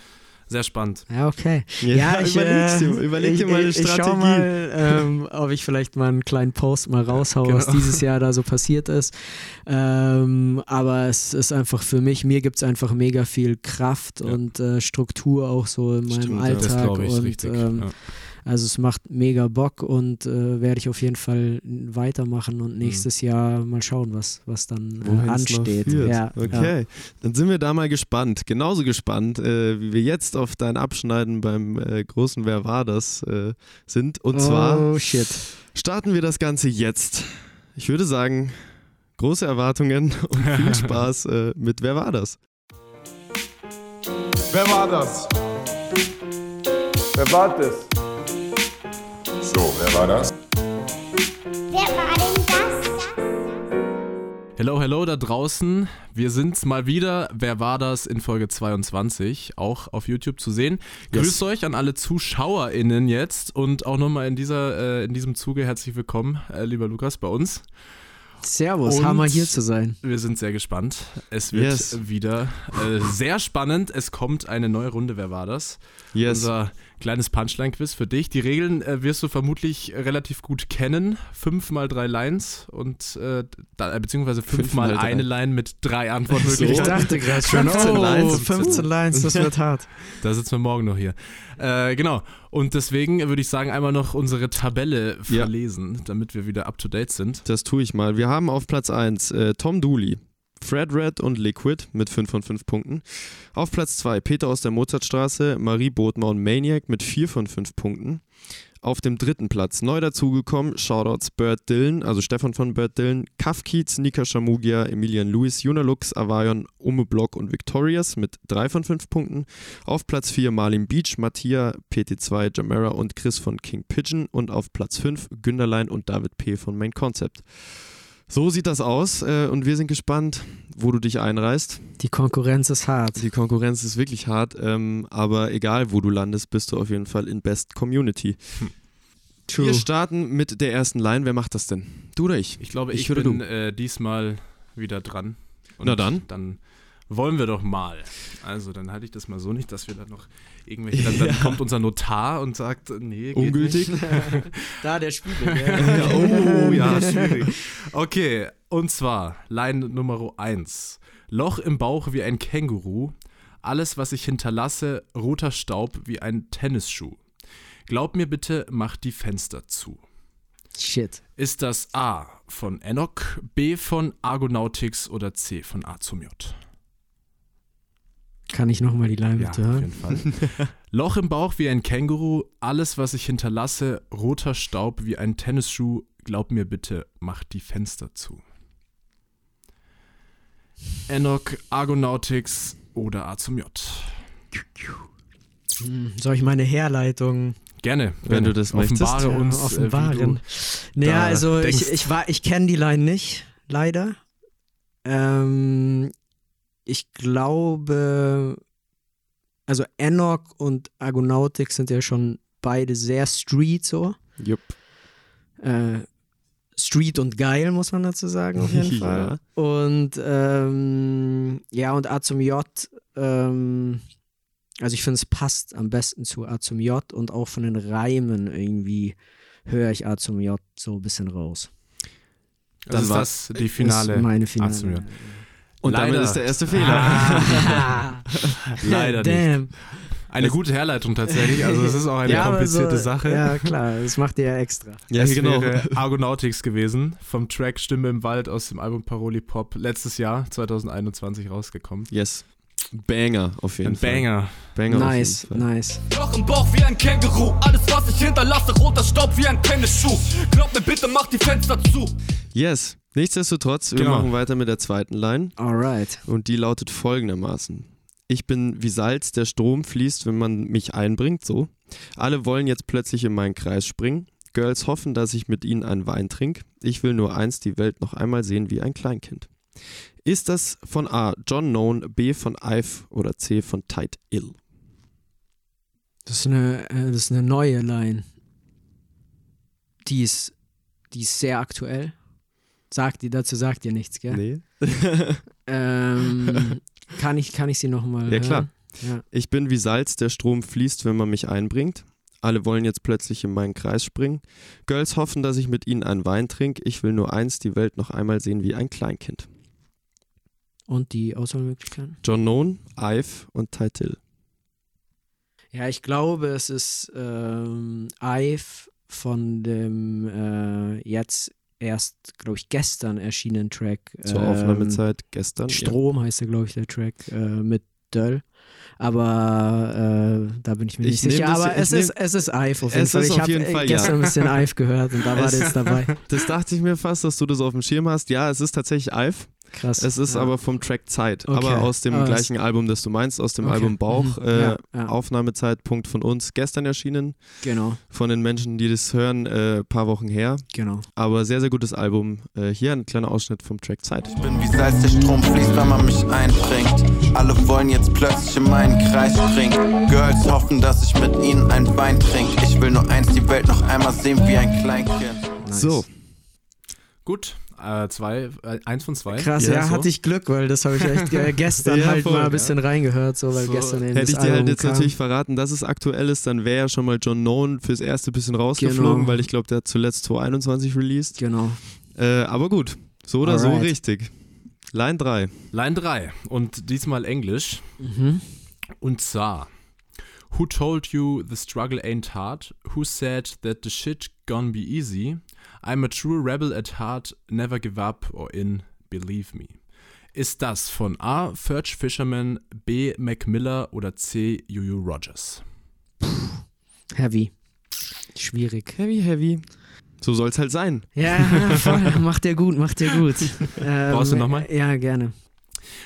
sehr spannend. Ja, okay. Ja, Ja, ich, äh, dir, überleg ich, dir mal eine ich, ich Strategie. schau mal, ähm, ob ich vielleicht mal einen kleinen Post mal raushaue, was Genau. dieses Jahr da so passiert ist. Ähm, aber es ist einfach für mich, mir gibt es einfach mega viel Kraft Ja. und äh, Struktur auch so in meinem Stimmt. Alltag. Das glaube ich und, richtig. Ähm, ja. Also es macht mega Bock und äh, werde ich auf jeden Fall weitermachen und nächstes Jahr mal schauen, was, was dann äh, ansteht. Ja, ja. okay, dann sind wir da mal gespannt. Genauso gespannt, äh, wie wir jetzt auf dein Abschneiden beim äh, großen Wer war das äh, sind. Und zwar Oh shit. starten wir das Ganze jetzt. Ich würde sagen, große Erwartungen und viel Spaß äh, mit Wer war das? Wer war das? Wer war das? So, wer war das? Wer war denn das? Hello, hello da draußen. Wir sind's mal wieder. Wer war das in Folge 22? Auch auf YouTube zu sehen. Yes. Grüßt euch an alle ZuschauerInnen jetzt und auch nochmal in, dieser, äh, in diesem Zuge herzlich willkommen, äh, lieber Lukas, bei uns. Servus, Und- Hammer hier zu sein. Wir sind sehr gespannt. Es wird Yes. wieder äh, sehr spannend. Es kommt eine neue Runde. Wer war das? Yes. Unser kleines Punchline-Quiz für dich. Die Regeln äh, wirst du vermutlich relativ gut kennen. Fünf mal drei Lines und äh, da, äh, beziehungsweise fünf, Fünf mal mal drei. eine Line mit drei Ich Antwortmöglichkeiten. dachte gerade schon, 15 oh, Lines. 15 Lines, das wird hart. Da sitzen wir morgen noch hier. Äh, genau. Und deswegen würde ich sagen, einmal noch unsere Tabelle Ja. verlesen, damit wir wieder up to date sind. Das tue ich mal. Wir haben auf Platz 1 äh, Tom Dooley, Fred Red und Liquid mit 5 von 5 Punkten. Auf Platz 2 Peter aus der Mozartstraße, Marie Bodmer und Maniac mit 4 von 5 Punkten. Auf dem dritten Platz neu dazugekommen, Shoutouts Bird Dillon, also Stefan von Bird Dillon, Kafkiez, Nika Shamugia, Emilian Lewis, Junalux, Avayon, Ume Block und Victorious mit 3 von 5 Punkten. Auf Platz 4 Marlin Beach, Mattia, PT2, Jamera und Chris von King Pigeon. Und auf Platz 5 Günderlein und David P. von Main Concept. So sieht das aus äh, und wir sind gespannt, wo du dich einreißt. Die Konkurrenz ist hart. Die Konkurrenz ist wirklich hart, ähm, aber egal wo du landest, bist du auf jeden Fall in Best Community. True. Wir starten mit der ersten Line. Wer macht das denn? Du oder ich? Ich glaube, Ich ich, bin du? äh, diesmal wieder dran. Und Na dann. Dann wollen wir doch mal. Also, dann halte ich das mal so nicht, dass wir dann noch irgendwelche. Dann, dann kommt unser Notar und sagt, nee, geht Ungültig? Nicht. da der Spiegel. oh, ja, schwierig. Okay, und zwar Line Nummer 1. Loch im Bauch wie ein Känguru. Alles, was ich hinterlasse, roter Staub wie ein Tennisschuh. Glaub mir bitte, mach die Fenster zu. Shit. Ist das A von Enoch, B von Argonautics oder C von A zum J? Kann ich nochmal die Line Ja, bitte auf hören? jeden Fall. Loch im Bauch wie ein Känguru, alles, was ich hinterlasse, roter Staub wie ein Tennisschuh, glaub mir bitte, mach die Fenster zu. Enoch, Argonautics oder A zum J. Hm, Soll ich meine Herleitung Gerne, Wenn gerne. du das möchtest. Offenbare Ja, uns, offenbaren? Äh, Naja, also denkst. ich, ich, war- ich kenne die Line nicht, leider. Ähm, ich glaube, also Enoch und Argonautics sind ja schon beide sehr Street so. Jupp. Äh, Street und geil, muss man dazu sagen, auf jeden Ja. Fall. Und ähm, ja, und A zum J, ähm, also ich finde, es passt am besten zu A zum J und auch von den Reimen irgendwie höre ich A zum J so ein bisschen raus. du, also Dann ist war- das die Finale. ist meine A Finale. zum J. Und Leider. damit ist der erste Fehler. Ah. Leider nicht. Damn. Eine gute Herleitung tatsächlich, also es ist auch eine ja, komplizierte so, Sache. Ja, klar, das macht ihr ja extra. Ja, es genau. wäre Argonautics gewesen, vom Track Stimme im Wald aus dem Album Paroli Pop, letztes Jahr, 2021 rausgekommen. Yes. Banger auf jeden Ein Fall. Banger. Banger nice, auf jeden Fall. nice. Loch im Bauch wie ein Känguru, alles was ich hinterlasse, roter Staub wie ein Tennisschuh. Glaub mir bitte, mach die Fenster zu. Yes. Nichtsdestotrotz, wir Genau. machen weiter mit der zweiten Line. Alright. Und die lautet folgendermaßen. Ich bin wie Salz, der Strom fließt, wenn man mich einbringt, so. Alle wollen jetzt plötzlich in meinen Kreis springen. Girls hoffen, dass ich mit ihnen einen Wein trinke. Ich will nur eins, die Welt noch einmal sehen wie ein Kleinkind. Ist das von A. John Known, B. von Ive oder C. von Tight Ill? Das ist eine, äh, das ist eine neue Line. Die ist, die ist sehr aktuell. Sagt die, dazu sagt ihr nichts, gell? Nee. Ähm, kann, ich, kann ich sie nochmal Ja, klar. Ja. Ich bin wie Salz, der Strom fließt, wenn man mich einbringt. Alle wollen jetzt plötzlich in meinen Kreis springen. Girls hoffen, dass ich mit ihnen einen Wein trinke. Ich will nur eins, die Welt noch einmal sehen wie ein Kleinkind. Und die Auswahlmöglichkeiten? John Known, Ive und Tight Ill. Ja, ich glaube, es ist ähm, Ive von dem äh, jetzt erst, glaube ich, gestern erschienenen Track. Zur ähm, Aufnahmezeit gestern. ja. Strom heißt der, glaube ich, der Track äh, mit Döll. Aber äh, da bin ich mir Ich nicht sicher. das- Aber es, nehm- ist, es ist Ive auf jeden Es Fall. ist Ich habe gestern ja. ein bisschen Ive gehört und da war Es- der jetzt dabei. Das dachte ich mir fast, dass du das auf dem Schirm hast. Ja, es ist tatsächlich Ive. Krass. Es ist ja. aber vom Track Zeit. Okay. Aber aus dem Ah, gleichen Album, das du meinst, aus dem Okay. Album Bauch. Mhm. Äh, Ja, ja. Aufnahmezeitpunkt von uns gestern erschienen. Genau, Von den Menschen, die das hören, äh, paar Wochen her. genau. Aber sehr, sehr gutes Album. Äh, hier ein kleiner Ausschnitt vom Track Zeit. Ich bin wie Salz, der Strom fließt, wenn man mich einbringt. Alle wollen jetzt plötzlich in meinen Kreis springen. Girls hoffen, dass ich mit ihnen einen Wein trinke. Ich will nur eins, die Welt noch einmal sehen wie ein Kleinkind. Nice. So, Gut, äh, zwei, äh, eins von zwei. Krass, Ja, ja, so. hatte ich Glück, weil das habe ich echt äh, gestern Ja, halt voll, mal ja. ein bisschen reingehört, so, weil So, gestern hätte ich dir halt jetzt kam. natürlich verraten, dass es aktuell ist, dann wäre ja schon mal John Known fürs erste bisschen rausgeflogen, Genau. weil ich glaube, der hat zuletzt 2021 released. Genau. Äh, aber gut, so oder so Alright. richtig. Line 3. Line 3 und diesmal Englisch. Mhm. Und zwar, Who told you the struggle ain't hard? Who said that the shit gonna be easy? I'm a true rebel at heart, never give up or in, believe me. Ist das von A. Ferch Fisherman, B. Mac Miller oder C. Juju Rogers? Heavy. Schwierig. Heavy, heavy. So soll es halt sein. Ja, voll. macht der gut, macht der gut. Ähm, Brauchst du noch mal? Ja, gerne.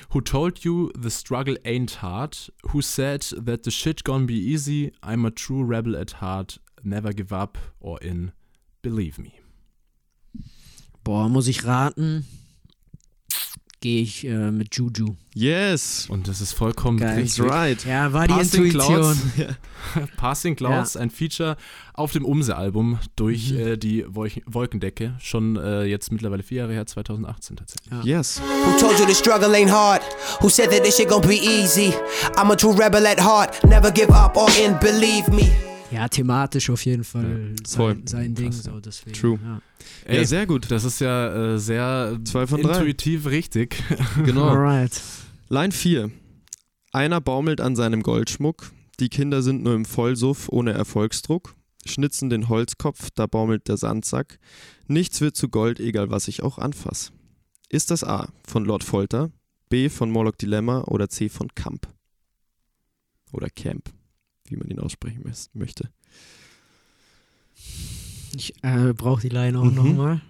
Who told you the struggle ain't hard? Who said that the shit gonna be easy? I'm a true rebel at heart, never give up or in, believe me. Boah, muss ich raten? Gehe ich äh, mit Juju. Yes. Und das ist vollkommen Geil. That's richtig. right. Ja, war die Passing Intuition. Clouds, Passing Clouds, ein Feature auf dem Umse-Album durch Mhm. äh, die Wolch Wolkendecke. Schon äh, jetzt mittlerweile vier Jahre her, 2018 tatsächlich. Ja. Yes. Who told you the struggle ain't hard? Who said that this shit gon' be easy? I'm a true rebel at heart, never give up or in, believe me. Ja, thematisch auf jeden Fall voll. sein, sein Ding. Krass, ja. So, deswegen, True. Ja. Ja, sehr gut. Das ist ja äh, sehr Zwei von drei. intuitiv richtig. Genau. Alright. Line 4. Einer baumelt an seinem Goldschmuck. Die Kinder sind nur im Vollsuff ohne Erfolgsdruck. Schnitzen den Holzkopf, da baumelt der Sandsack. Nichts wird zu Gold, egal was ich auch anfass. Ist das A von Lord Folter, B von Morlock Dilemma oder C von Kamp? oder Camp, wie man ihn aussprechen möchte. Ich äh, brauche die Line auch Mhm. nochmal.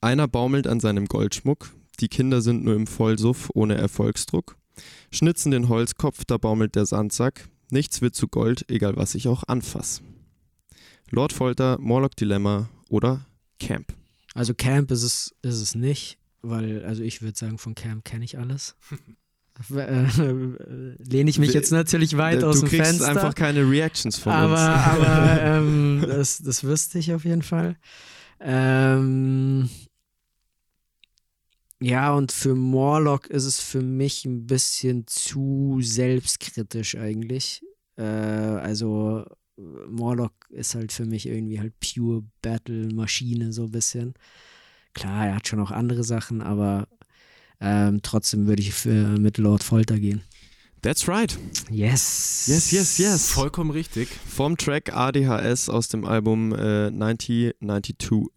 Einer baumelt an seinem Goldschmuck, die Kinder sind nur im Vollsuff ohne Erfolgsdruck. Schnitzen den Holzkopf, da baumelt der Sandsack. Nichts wird zu Gold, egal was ich auch anfass. Lord Folter, Morlock Dilemma oder Camp. Also Camp ist es, ist es nicht, weil, also ich würde sagen, von Camp kenne ich alles. äh, lehne ich mich jetzt natürlich weit du aus dem kriegst Fenster. einfach keine Reactions von aber uns. aber ähm, das, das wüsste ich auf jeden Fall. Ähm, ja, und für Morlock ist es für mich ein bisschen zu selbstkritisch eigentlich. Äh, also Morlock ist halt für mich irgendwie halt pure Battle-Maschine so ein bisschen. Klar, er hat schon auch andere Sachen, aber ähm, trotzdem würde ich für mit Lord Folter gehen. That's right. Yes. Yes, yes, yes. Vollkommen richtig. Vom Track ADHS aus dem Album äh, 9092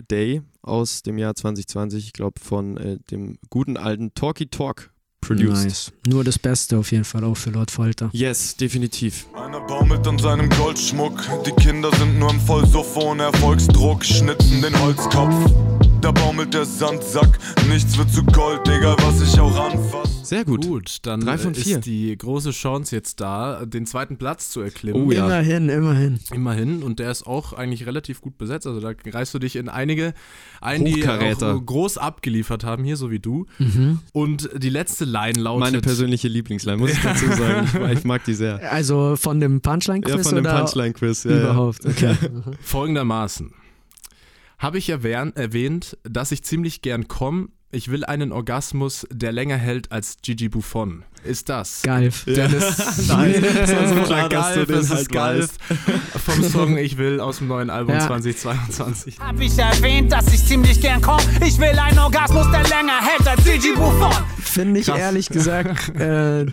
Day aus dem Jahr 2020, ich glaube von äh, dem guten alten Talky Talk produced. Nice. Nur das Beste auf jeden Fall auch für Lord Folter. Yes, definitiv. Einer baumelt an seinem Goldschmuck. Die Kinder sind nur im Vollsuff ohne Erfolgsdruck. Schnitzen den Holzkopf. Da baumelt der Sandsack. Nichts wird zu Gold, egal was ich auch anfasse. Sehr gut. Gut, dann Drei von vier. ist die große Chance jetzt da, den zweiten Platz zu erklimmen. Oh ja. Immerhin, immerhin. Immerhin. Und der ist auch eigentlich relativ gut besetzt. Also da reißt du dich in einige ein, die auch groß abgeliefert haben, hier so wie du. Mhm. Und die letzte Line lautet. Meine persönliche Lieblingsline, muss ich dazu sagen. Ich, ich mag die sehr. Also von dem Punchline-Quiz Ja, von dem Punchline-Quiz. Ja, ja. überhaupt? Okay. Folgendermaßen. Habe ich erwähnt, erwähnt, dass ich ziemlich gern komme. Ich will einen Orgasmus, der länger hält als Gigi Buffon. Ist das? Galf. Dennis. Nein, das war so klar, dass du Galf, es halt ist Galf vom Song Ich will aus dem neuen Album Ja. 2022. Hab ich erwähnt, dass ich ziemlich gern komm. Ich will einen Orgasmus, der länger hält als Gigi Buffon. Finde ich ehrlich gesagt äh,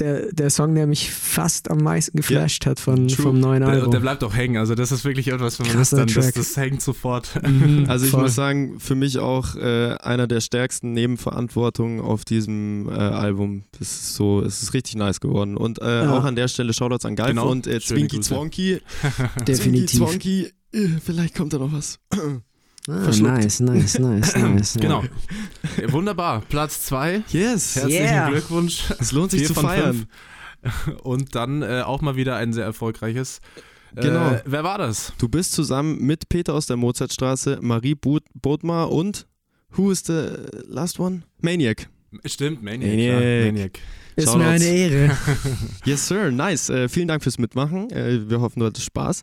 der, der Song, der mich fast am meisten geflasht hat von, True. vom neuen Der, Album. der bleibt auch hängen. Also das ist wirklich etwas, wenn man das dann, das, Track. das hängt sofort. Mhm, Also ich voll. muss sagen, für mich auch äh, einer der stärksten Nebenverantwortungen auf diesem äh, Album. Das ist so, es ist richtig nice geworden. Und äh, Ja. auch an der Stelle Shoutouts an Galf Genau. und äh, Zwinky. Zwonky. Definitiv. Zwinky Zwonky, äh, vielleicht kommt da noch was. Ah, verschluckt. nice, nice, nice, nice. ja. Genau. Wunderbar. Platz 2. Yes, Herzlichen Yeah. Glückwunsch. es lohnt sich zu feiern. fünf. Und dann äh, auch mal wieder ein sehr erfolgreiches. Genau. Äh, wer war das? Du bist zusammen mit Peter aus der Mozartstraße, Marie Bod Bodmer und who is the last one? Maniac. Stimmt, Maniac. Maniac. Ja, Maniac. Ist Shoutouts. mir eine Ehre. Yes, sir. Nice. Äh, vielen Dank fürs Mitmachen. Äh, wir hoffen, du hattest Spaß.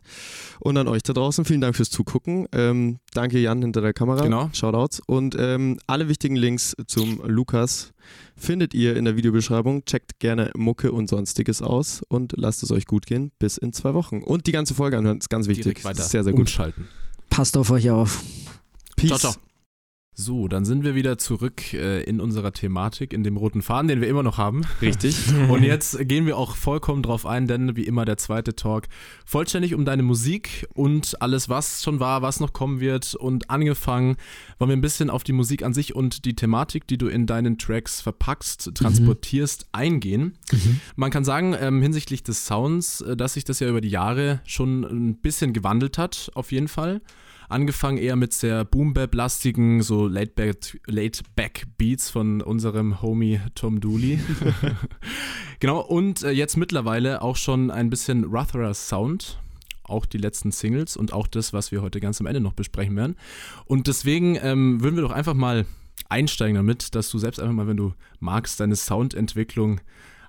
Und an euch da draußen, vielen Dank fürs Zugucken. Ähm, danke, Jan, hinter der Kamera. Genau. Shoutouts. Und ähm, alle wichtigen Links zum Lukas findet ihr in der Videobeschreibung. Checkt gerne Mucke und Sonstiges aus und lasst es euch gut gehen. Bis in zwei Wochen. Und die ganze Folge anhören, ist ganz wichtig. Direkt weiter. Sehr, sehr gut. Umschalten. Passt auf euch auf. Peace. Ciao, ciao. So, dann sind wir wieder zurück äh, in unserer Thematik, in dem roten Faden, den wir immer noch haben. Richtig. Und jetzt gehen wir auch vollkommen drauf ein, denn wie immer der zweite Talk vollständig um deine Musik und alles, was schon war, was noch kommen wird. Und angefangen wollen wir ein bisschen auf die Musik an sich und die Thematik, die du in deinen Tracks verpackst, transportierst, eingehen. Man kann sagen, ähm, hinsichtlich des Sounds, äh, dass sich das ja über die Jahre schon ein bisschen gewandelt hat, auf jeden Fall. Angefangen eher mit sehr Boom-Bap-lastigen, so Laid-Back-Beats von unserem Homie Tom Dooley. genau, und äh, jetzt mittlerweile auch schon ein bisschen rougherer Sound. Auch die letzten Singles und auch das, was wir heute ganz am Ende noch besprechen werden. Und deswegen ähm, würden wir doch einfach mal einsteigen damit, dass du selbst einfach mal, wenn du magst, deine Soundentwicklung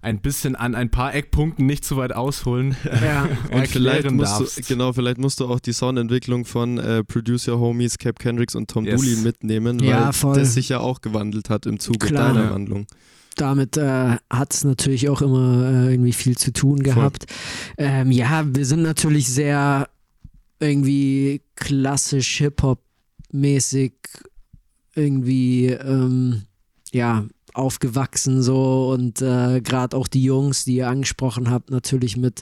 ein bisschen an ein paar Eckpunkten nicht zu weit ausholen Ja. Und vielleicht erklären musst darfst. du, genau, vielleicht musst du auch die Soundentwicklung von äh, Producer-Homies Cap Kendricks und Tom Yes. Dooley mitnehmen, weil Ja, voll. das sich ja auch gewandelt hat im Zuge Klar. deiner. Wandlung. damit äh, hat es natürlich auch immer äh, irgendwie viel zu tun gehabt. Ähm, ja, wir sind natürlich sehr irgendwie klassisch Hip-Hop-mäßig irgendwie ähm, ja aufgewachsen so und äh, gerade auch die Jungs, die ihr angesprochen habt, natürlich mit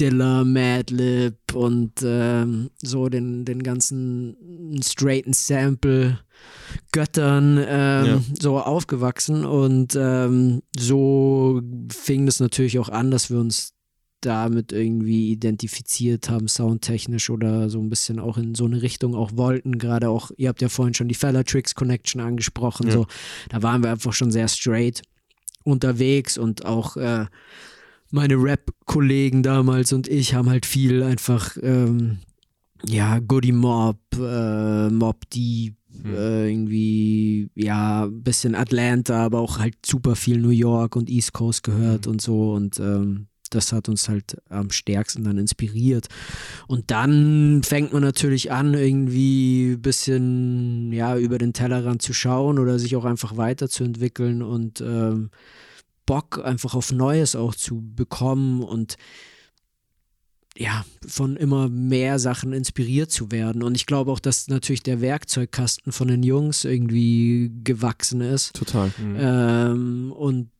Dilla, Madlib und ähm, so den, den ganzen straighten Sample Göttern ähm, Ja. so aufgewachsen und ähm, so fing das natürlich auch an, dass wir uns damit irgendwie identifiziert haben, soundtechnisch oder so ein bisschen auch in so eine Richtung auch wollten. Gerade auch, ihr habt ja vorhin schon die Fellatrix Connection angesprochen, Ja. so da waren wir einfach schon sehr straight unterwegs und auch äh, meine Rap-Kollegen damals und ich haben halt viel einfach ähm, ja, Goody Mob, äh, Mob Deep, äh, irgendwie, ja, ein bisschen Atlanta, aber auch halt super viel New York und East Coast gehört und so und ähm, das hat uns halt am stärksten dann inspiriert. Und dann fängt man natürlich an, irgendwie ein bisschen, ja, über den Tellerrand zu schauen oder sich auch einfach weiterzuentwickeln und ähm, Bock einfach auf Neues auch zu bekommen und ja, von immer mehr Sachen inspiriert zu werden. Und ich glaube auch, dass natürlich der Werkzeugkasten von den Jungs irgendwie gewachsen ist. Total. Ähm, und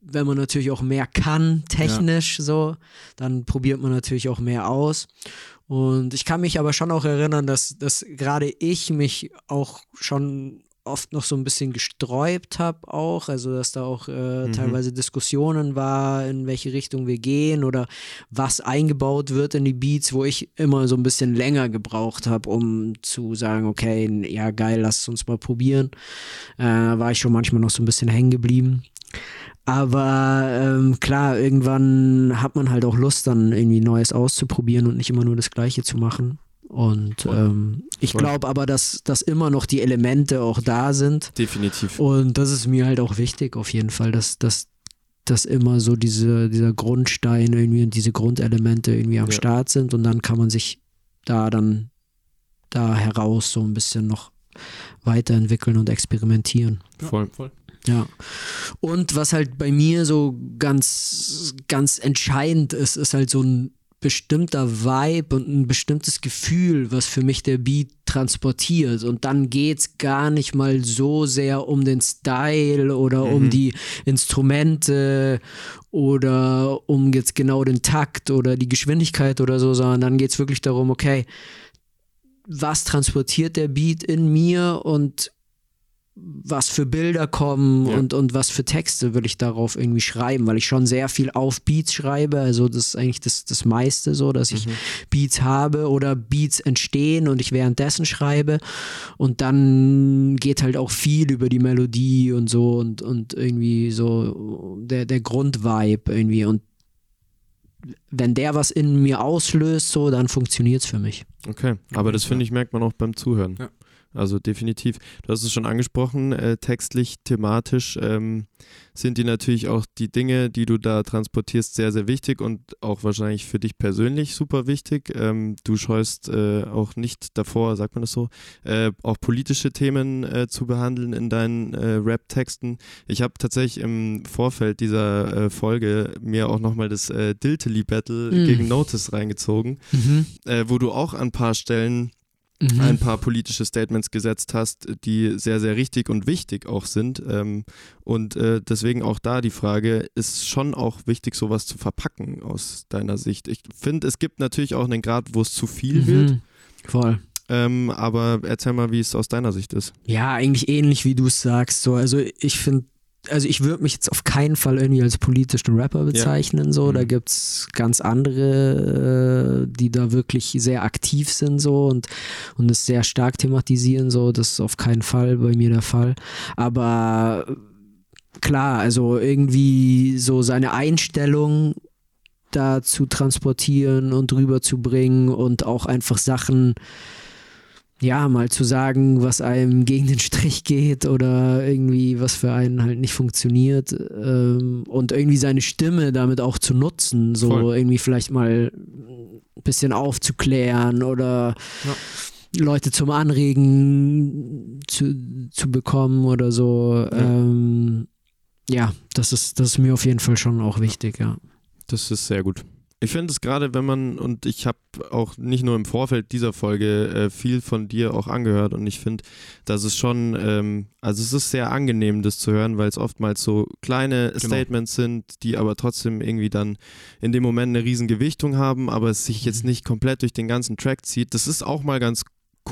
wenn man natürlich auch mehr kann, technisch so, dann probiert man natürlich auch mehr aus. Und ich kann mich aber schon auch erinnern, dass, dass gerade ich mich auch schon oft noch so ein bisschen gesträubt habe auch, also dass da auch äh, Mhm. teilweise Diskussionen war, in welche Richtung wir gehen oder was eingebaut wird in die Beats, wo ich immer so ein bisschen länger gebraucht habe, um zu sagen, okay, ja geil, lass es uns mal probieren. Äh, war ich schon manchmal noch so ein bisschen hängen geblieben. Aber ähm, klar, irgendwann hat man halt auch Lust, dann irgendwie Neues auszuprobieren und nicht immer nur das Gleiche zu machen. Und ähm, ich glaube aber, dass, dass immer noch die Elemente auch da sind. Definitiv. Und das ist mir halt auch wichtig, auf jeden Fall, dass, dass, dass immer so diese, dieser Grundstein irgendwie und diese Grundelemente irgendwie am Ja. Start sind und dann kann man sich da dann da heraus so ein bisschen noch weiterentwickeln und experimentieren. Voll. voll. Ja. Und was halt bei mir so ganz, ganz entscheidend ist, ist halt so ein bestimmter Vibe und ein bestimmtes Gefühl, was für mich der Beat transportiert. Und dann geht's gar nicht mal so sehr um den Style oder um Mhm. die Instrumente oder um jetzt genau den Takt oder die Geschwindigkeit oder so, sondern dann geht's wirklich darum, okay, was transportiert der Beat in mir und was für Bilder kommen Ja. und, und was für Texte will ich darauf irgendwie schreiben, weil ich schon sehr viel auf Beats schreibe. Also das ist eigentlich das, das meiste so, dass ich Beats habe oder Beats entstehen und ich währenddessen schreibe. Und dann geht halt auch viel über die Melodie und so und, und irgendwie so der, der Grundvibe irgendwie. Und wenn der was in mir auslöst, so, dann funktioniert es für mich. Okay, aber das finde ich, merkt man auch beim Zuhören. Ja. Also definitiv. Du hast es schon angesprochen, äh, textlich, thematisch ähm, sind die natürlich auch die Dinge, die du da transportierst, sehr, sehr wichtig und auch wahrscheinlich für dich persönlich super wichtig. Ähm, du scheust äh, auch nicht davor, sagt man das so, äh, auch politische Themen äh, zu behandeln in deinen äh, Rap-Texten. Ich habe tatsächlich im Vorfeld dieser äh, Folge mir auch nochmal das äh, Diltily-Battle Mm. gegen Notice reingezogen, äh, wo du auch an ein paar Stellen Mhm. ein paar politische Statements gesetzt hast, die sehr, sehr richtig und wichtig auch sind. Ähm, und äh, deswegen auch da die Frage, ist schon auch wichtig, sowas zu verpacken aus deiner Sicht? Ich finde, es gibt natürlich auch einen Grad, wo es zu viel wird. Mhm. Voll. Ähm, aber erzähl mal, wie es aus deiner Sicht ist. Ja, eigentlich ähnlich wie du es sagst. So. Also ich finde, also ich würde mich jetzt auf keinen Fall irgendwie als politischen Rapper bezeichnen. So. Da gibt es ganz andere, äh, die da wirklich sehr aktiv sind so und, und es sehr stark thematisieren. So. Das ist auf keinen Fall bei mir der Fall. Aber klar, also irgendwie so seine Einstellung da zu transportieren und rüberzubringen und auch einfach Sachen ja, mal zu sagen, was einem gegen den Strich geht oder irgendwie, was für einen halt nicht funktioniert ähm, und irgendwie seine Stimme damit auch zu nutzen, so Voll. irgendwie vielleicht mal ein bisschen aufzuklären oder Leute zum Anregen zu, zu bekommen oder so. Ähm, ja, das ist, das ist mir auf jeden Fall schon auch wichtig, ja. Das ist sehr gut. Ich finde es gerade, wenn man, und ich habe auch nicht nur im Vorfeld dieser Folge äh, viel von dir auch angehört und ich finde, dass es schon, ähm, also es ist sehr angenehm, das zu hören, weil es oftmals so kleine Statements sind, die aber trotzdem irgendwie dann in dem Moment eine riesen Gewichtung haben, aber es sich jetzt nicht komplett durch den ganzen Track zieht. Das ist auch mal ganz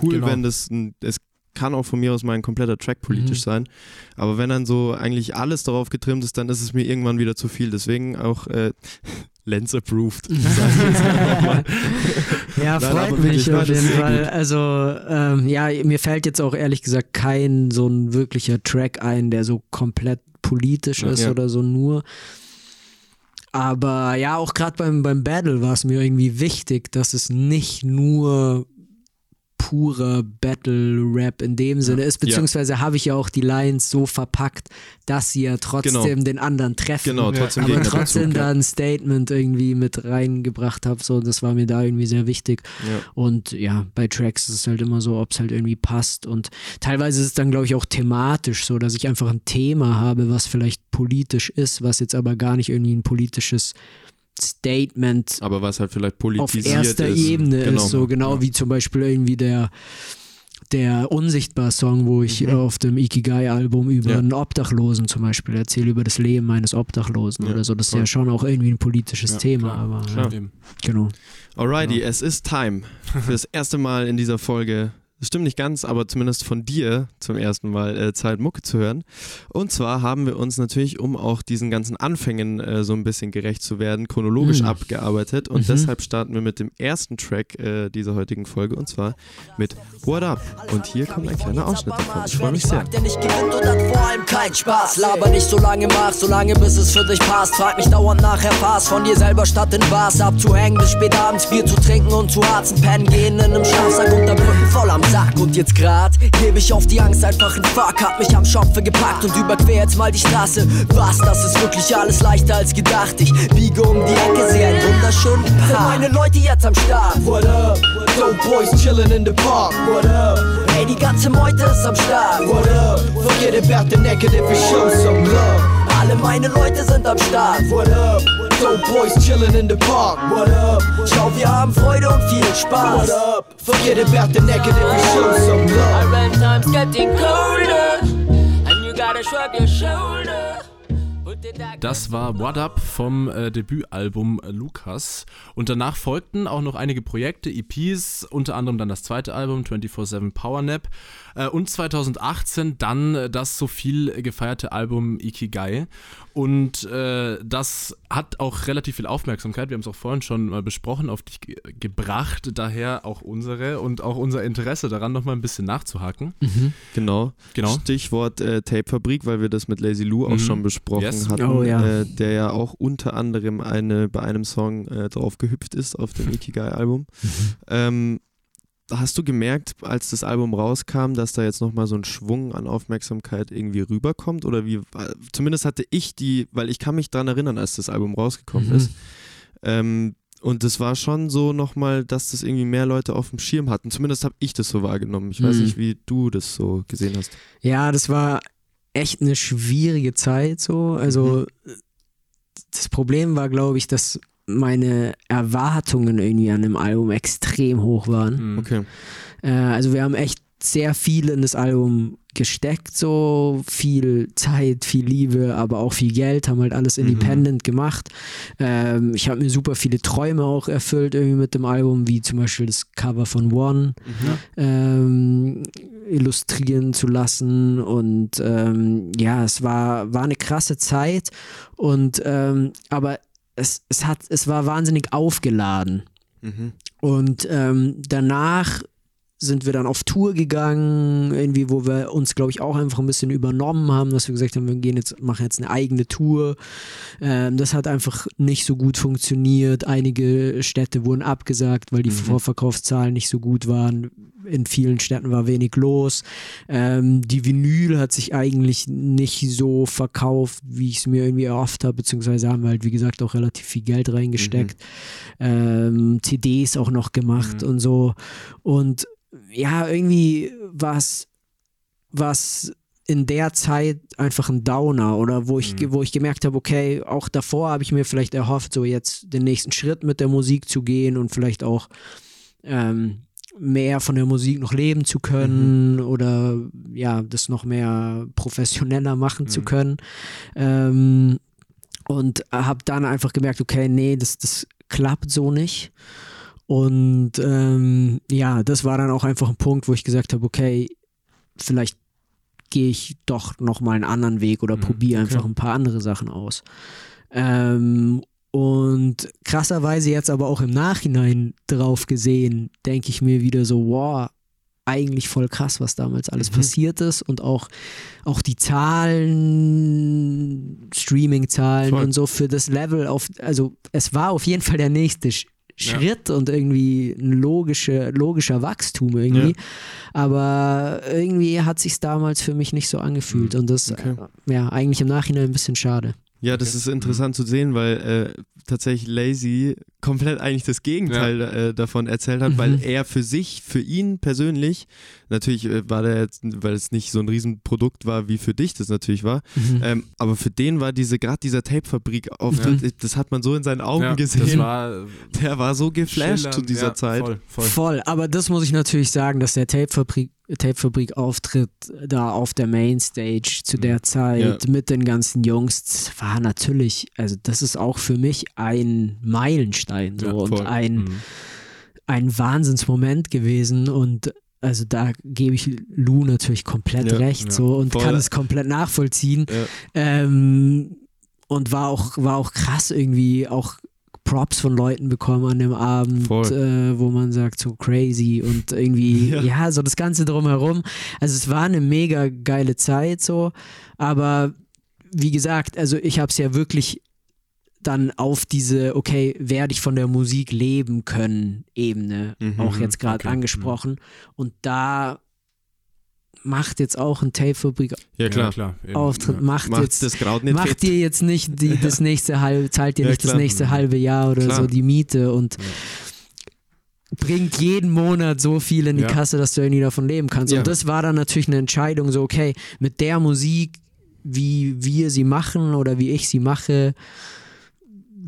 cool, Genau. wenn das, ein, es kann auch von mir aus mal ein kompletter Track politisch Mhm. sein. Aber wenn dann so eigentlich alles darauf getrimmt ist, dann ist es mir irgendwann wieder zu viel. Deswegen auch äh, Lens approved. Ja, freut mich auf jeden Fall. Also, ähm, ja, mir fällt jetzt auch ehrlich gesagt kein so ein wirklicher Track ein, der so komplett politisch ist Ja. oder so nur. Aber ja, auch gerade beim, beim Battle war es mir irgendwie wichtig, dass es nicht nur purer Battle-Rap in dem Sinne ist, beziehungsweise habe ich ja auch die Lines so verpackt, dass sie ja trotzdem Genau. den anderen treffen. Genau, trotzdem aber trotzdem ja. da ein Statement irgendwie mit reingebracht habe, so, das war mir da irgendwie sehr wichtig. Ja. Und ja, bei Tracks ist es halt immer so, ob es halt irgendwie passt. Und teilweise ist es dann, glaube ich, auch thematisch so, dass ich einfach ein Thema habe, was vielleicht politisch ist, was jetzt aber gar nicht irgendwie ein politisches Statement Aber was halt vielleicht auf politisiert erster ist. Ebene genau. ist, so genau Ja. wie zum Beispiel irgendwie der der Unsichtbar-Song, wo ich Mhm. auf dem Ikigai-Album über Ja. einen Obdachlosen zum Beispiel erzähle, über das Leben eines Obdachlosen Ja, oder so. Das ist ja schon auch irgendwie ein politisches Ja, Thema, klar, aber klar. ja, genau. Alrighty, es ist time für das erste Mal in dieser Folge. Das stimmt nicht ganz, aber zumindest von dir zum ersten Mal äh, Zeit, Mucke zu hören. Und zwar haben wir uns natürlich, um auch diesen ganzen Anfängen äh, so ein bisschen gerecht zu werden, chronologisch Mhm. abgearbeitet. Und Mhm. deshalb starten wir mit dem ersten Track äh, dieser heutigen Folge und zwar mit What Up. Und hier kommt ein kleiner Ausschnitt davon. Ich freue mich sehr. Der nicht gewinnt und hat vor allem keinen Spaß. Laber nicht so lange, mach so lange, bis es für dich passt. Frag mich dauernd nachher Pass von dir selber statt in Bars abzuhängen, bis spät abends Bier zu trinken und zu Harzen pennen gehen in einem Schlafsack unter Brücken voll am Sack. Und jetzt grad gebe ich auf die Angst einfach einen Fuck, hab mich am Schopfe gepackt und überquer jetzt mal die Straße. Was, das ist wirklich alles leichter als gedacht. Ich biege um die Ecke, sehe einen wunderschönen Park. Meine Leute jetzt am Start. What up? Dope Boys chillin' in the park. What up? Ey, die ganze Meute ist am Start. What up? Forget about the negative and show some love. Alle meine Leute sind am Start. What up? Dope Boys chillin' in the park. What up? Schau, wir haben Freude und viel Spaß. What up? Forget about the negative and show some love. Our time's getting colder, and you gotta shrug your shoulder. Das war What Up vom äh, Debütalbum äh, Lukas. Und danach folgten auch noch einige Projekte, EPs, unter anderem dann das zweite Album 24-7 Power Nap und 2018 dann äh, das so viel gefeierte Album Ikigai. Und äh, das hat auch relativ viel Aufmerksamkeit, wir haben es auch vorhin schon mal besprochen, auf dich ge gebracht. Daher auch unsere und auch unser Interesse daran, nochmal ein bisschen nachzuhaken. Genau. Genau. Stichwort äh, Tapefabrik, weil wir das mit Lazy Lou auch Mhm. schon besprochen Yes. hatten, Oh, ja. äh, der ja auch unter anderem eine, bei einem Song äh, drauf gehüpft ist auf dem Ikigai-Album. Ähm, hast du gemerkt, als das Album rauskam, dass da jetzt nochmal so ein Schwung an Aufmerksamkeit irgendwie rüberkommt? Oder wie, zumindest hatte ich die, weil ich kann mich daran erinnern, als das Album rausgekommen Mhm. ist. Ähm, und es war schon so nochmal, dass das irgendwie mehr Leute auf dem Schirm hatten. Zumindest habe ich das so wahrgenommen. Ich weiß Mhm. nicht, wie du das so gesehen hast. Ja, das war echt eine schwierige Zeit so. Also das Problem war, glaube ich, dass meine Erwartungen irgendwie an dem Album extrem hoch waren. Mhm. Okay. Äh, also wir haben echt sehr viel in das Album gesteckt, so viel Zeit, viel Liebe, aber auch viel Geld, haben halt alles independent gemacht. Ähm, ich habe mir super viele Träume auch erfüllt irgendwie mit dem Album, wie zum Beispiel das Cover von One ähm, illustrieren zu lassen und ähm, ja, es war, war eine krasse Zeit und ähm, aber es, es hat, es war wahnsinnig aufgeladen. Mhm. Und ähm, danach sind wir dann auf Tour gegangen, irgendwie, wo wir uns, glaube ich, auch einfach ein bisschen übernommen haben, dass wir gesagt haben, wir gehen jetzt, machen jetzt eine eigene Tour. Ähm, das hat einfach nicht so gut funktioniert. Einige Städte wurden abgesagt, weil die Vorverkaufszahlen nicht so gut waren. In vielen Städten war wenig los. Ähm, die Vinyl hat sich eigentlich nicht so verkauft, wie ich es mir irgendwie erhofft habe, beziehungsweise haben wir halt, wie gesagt, auch relativ viel Geld reingesteckt. Ähm, CDs auch noch gemacht und so. Und ja, irgendwie war es was in der Zeit einfach ein Downer oder wo ich, wo ich gemerkt habe, okay, auch davor habe ich mir vielleicht erhofft, so jetzt den nächsten Schritt mit der Musik zu gehen und vielleicht auch ähm, mehr von der Musik noch leben zu können oder ja, das noch mehr professioneller machen zu können. Ähm, und habe dann einfach gemerkt, okay, nee, das, das klappt so nicht. Und ähm, ja, das war dann auch einfach ein Punkt, wo ich gesagt habe, okay, vielleicht gehe ich doch nochmal einen anderen Weg oder probiere einfach ein paar andere Sachen aus. Ähm, und krasserweise jetzt aber auch im Nachhinein drauf gesehen, denke ich mir wieder so, wow, eigentlich voll krass, was damals alles passiert ist und auch, auch die Zahlen, Streaming-Zahlen und so für das Level auf, also es war auf jeden Fall der nächste Sch Schritt und irgendwie ein logische, logischer Wachstum irgendwie. Aber irgendwie hat sich damals für mich nicht so angefühlt und das, Okay. äh, ja, eigentlich im Nachhinein ein bisschen schade. Ja, das ist interessant zu sehen, weil äh, tatsächlich Lazy komplett eigentlich das Gegenteil äh, davon erzählt hat, weil Mhm. er für sich, für ihn persönlich, natürlich äh, war der jetzt, weil es nicht so ein Riesenprodukt war, wie für dich das natürlich war, Mhm. ähm, aber für den war diese, gerade dieser Tape-Fabrik-Auftritt, das hat man so in seinen Augen Ja, gesehen. das war der war so geflasht zu dieser ja, Zeit. Voll, voll. Voll, aber das muss ich natürlich sagen, dass der Tapefabrik Tape-Fabrik-Auftritt da auf der Mainstage zu der Zeit Ja. mit den ganzen Jungs war natürlich, also das ist auch für mich ein Meilenstein so Ja, und ein, Mhm. ein Wahnsinnsmoment gewesen und also da gebe ich Lou natürlich komplett Ja, recht so und voll. kann es komplett nachvollziehen. Ähm, und war auch, war auch krass irgendwie auch Props von Leuten bekommen an dem Abend, äh, wo man sagt, so crazy und irgendwie, Ja. ja. so das Ganze drumherum. Also es war eine mega geile Zeit so, aber wie gesagt, also ich habe es ja wirklich dann auf diese, okay, werde ich von der Musik leben können, Ebene Mhm, auch jetzt gerade okay, angesprochen. Und da macht jetzt auch ein Tape-Fabrik Ja, klar. Ja, klar. eben, Auftritt, ja. macht, Macht jetzt das Kraut nicht macht dir jetzt nicht die, das nächste halbe, zahlt dir Ja, nicht das klar. nächste halbe Jahr oder Klar. so die Miete und bringt jeden Monat so viel in die Ja. Kasse, dass du irgendwie davon leben kannst. Ja. Und das war dann natürlich eine Entscheidung, so okay, mit der Musik, wie wir sie machen oder wie ich sie mache,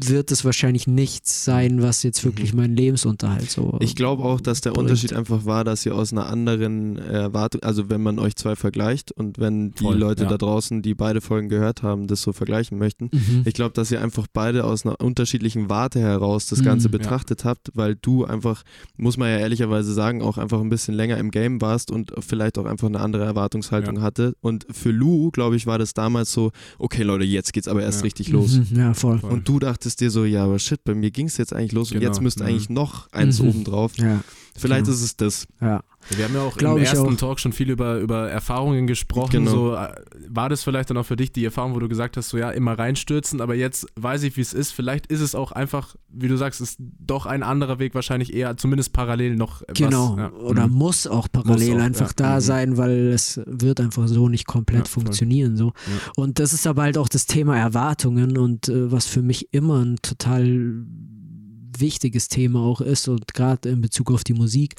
wird es wahrscheinlich nichts sein, was jetzt wirklich meinen Lebensunterhalt so. Mhm. Ich glaube auch, dass der bringt. Unterschied einfach war, dass ihr aus einer anderen Erwartung, also wenn man euch zwei vergleicht und wenn die Voll, Leute ja. da draußen, die beide Folgen gehört haben, das so vergleichen möchten, Mhm. ich glaube, dass ihr einfach beide aus einer unterschiedlichen Warte heraus das Ganze Mhm. betrachtet habt, weil du einfach, muss man ja ehrlicherweise sagen, auch einfach ein bisschen länger im Game warst und vielleicht auch einfach eine andere Erwartungshaltung Ja. hatte. Und für Lou, glaube ich, war das damals so, okay Leute, jetzt geht's aber erst Ja. richtig los. Mhm, ja, voll. Voll. Und du dachtest dir so, ja, aber shit, bei mir ging es jetzt eigentlich los und Genau. jetzt müsste Mhm. eigentlich noch eins Mhm. oben drauf. Ja, Vielleicht Genau. ist es das. ja. Wir haben ja auch Glaub im ersten auch. Talk schon viel über, über Erfahrungen gesprochen. Genau. So, äh, war das vielleicht dann auch für dich die Erfahrung, wo du gesagt hast, so ja, immer reinstürzen, aber jetzt weiß ich, wie es ist. Vielleicht ist es auch einfach, wie du sagst, ist doch ein anderer Weg wahrscheinlich eher, zumindest parallel noch. Was, Genau. ja. Oder Mhm. muss auch parallel Muss auch, einfach ja. da Mhm. sein, weil es wird einfach so nicht komplett Ja, funktionieren. So. Und das ist aber halt auch das Thema Erwartungen und äh, was für mich immer ein total wichtiges Thema auch ist und gerade in Bezug auf die Musik.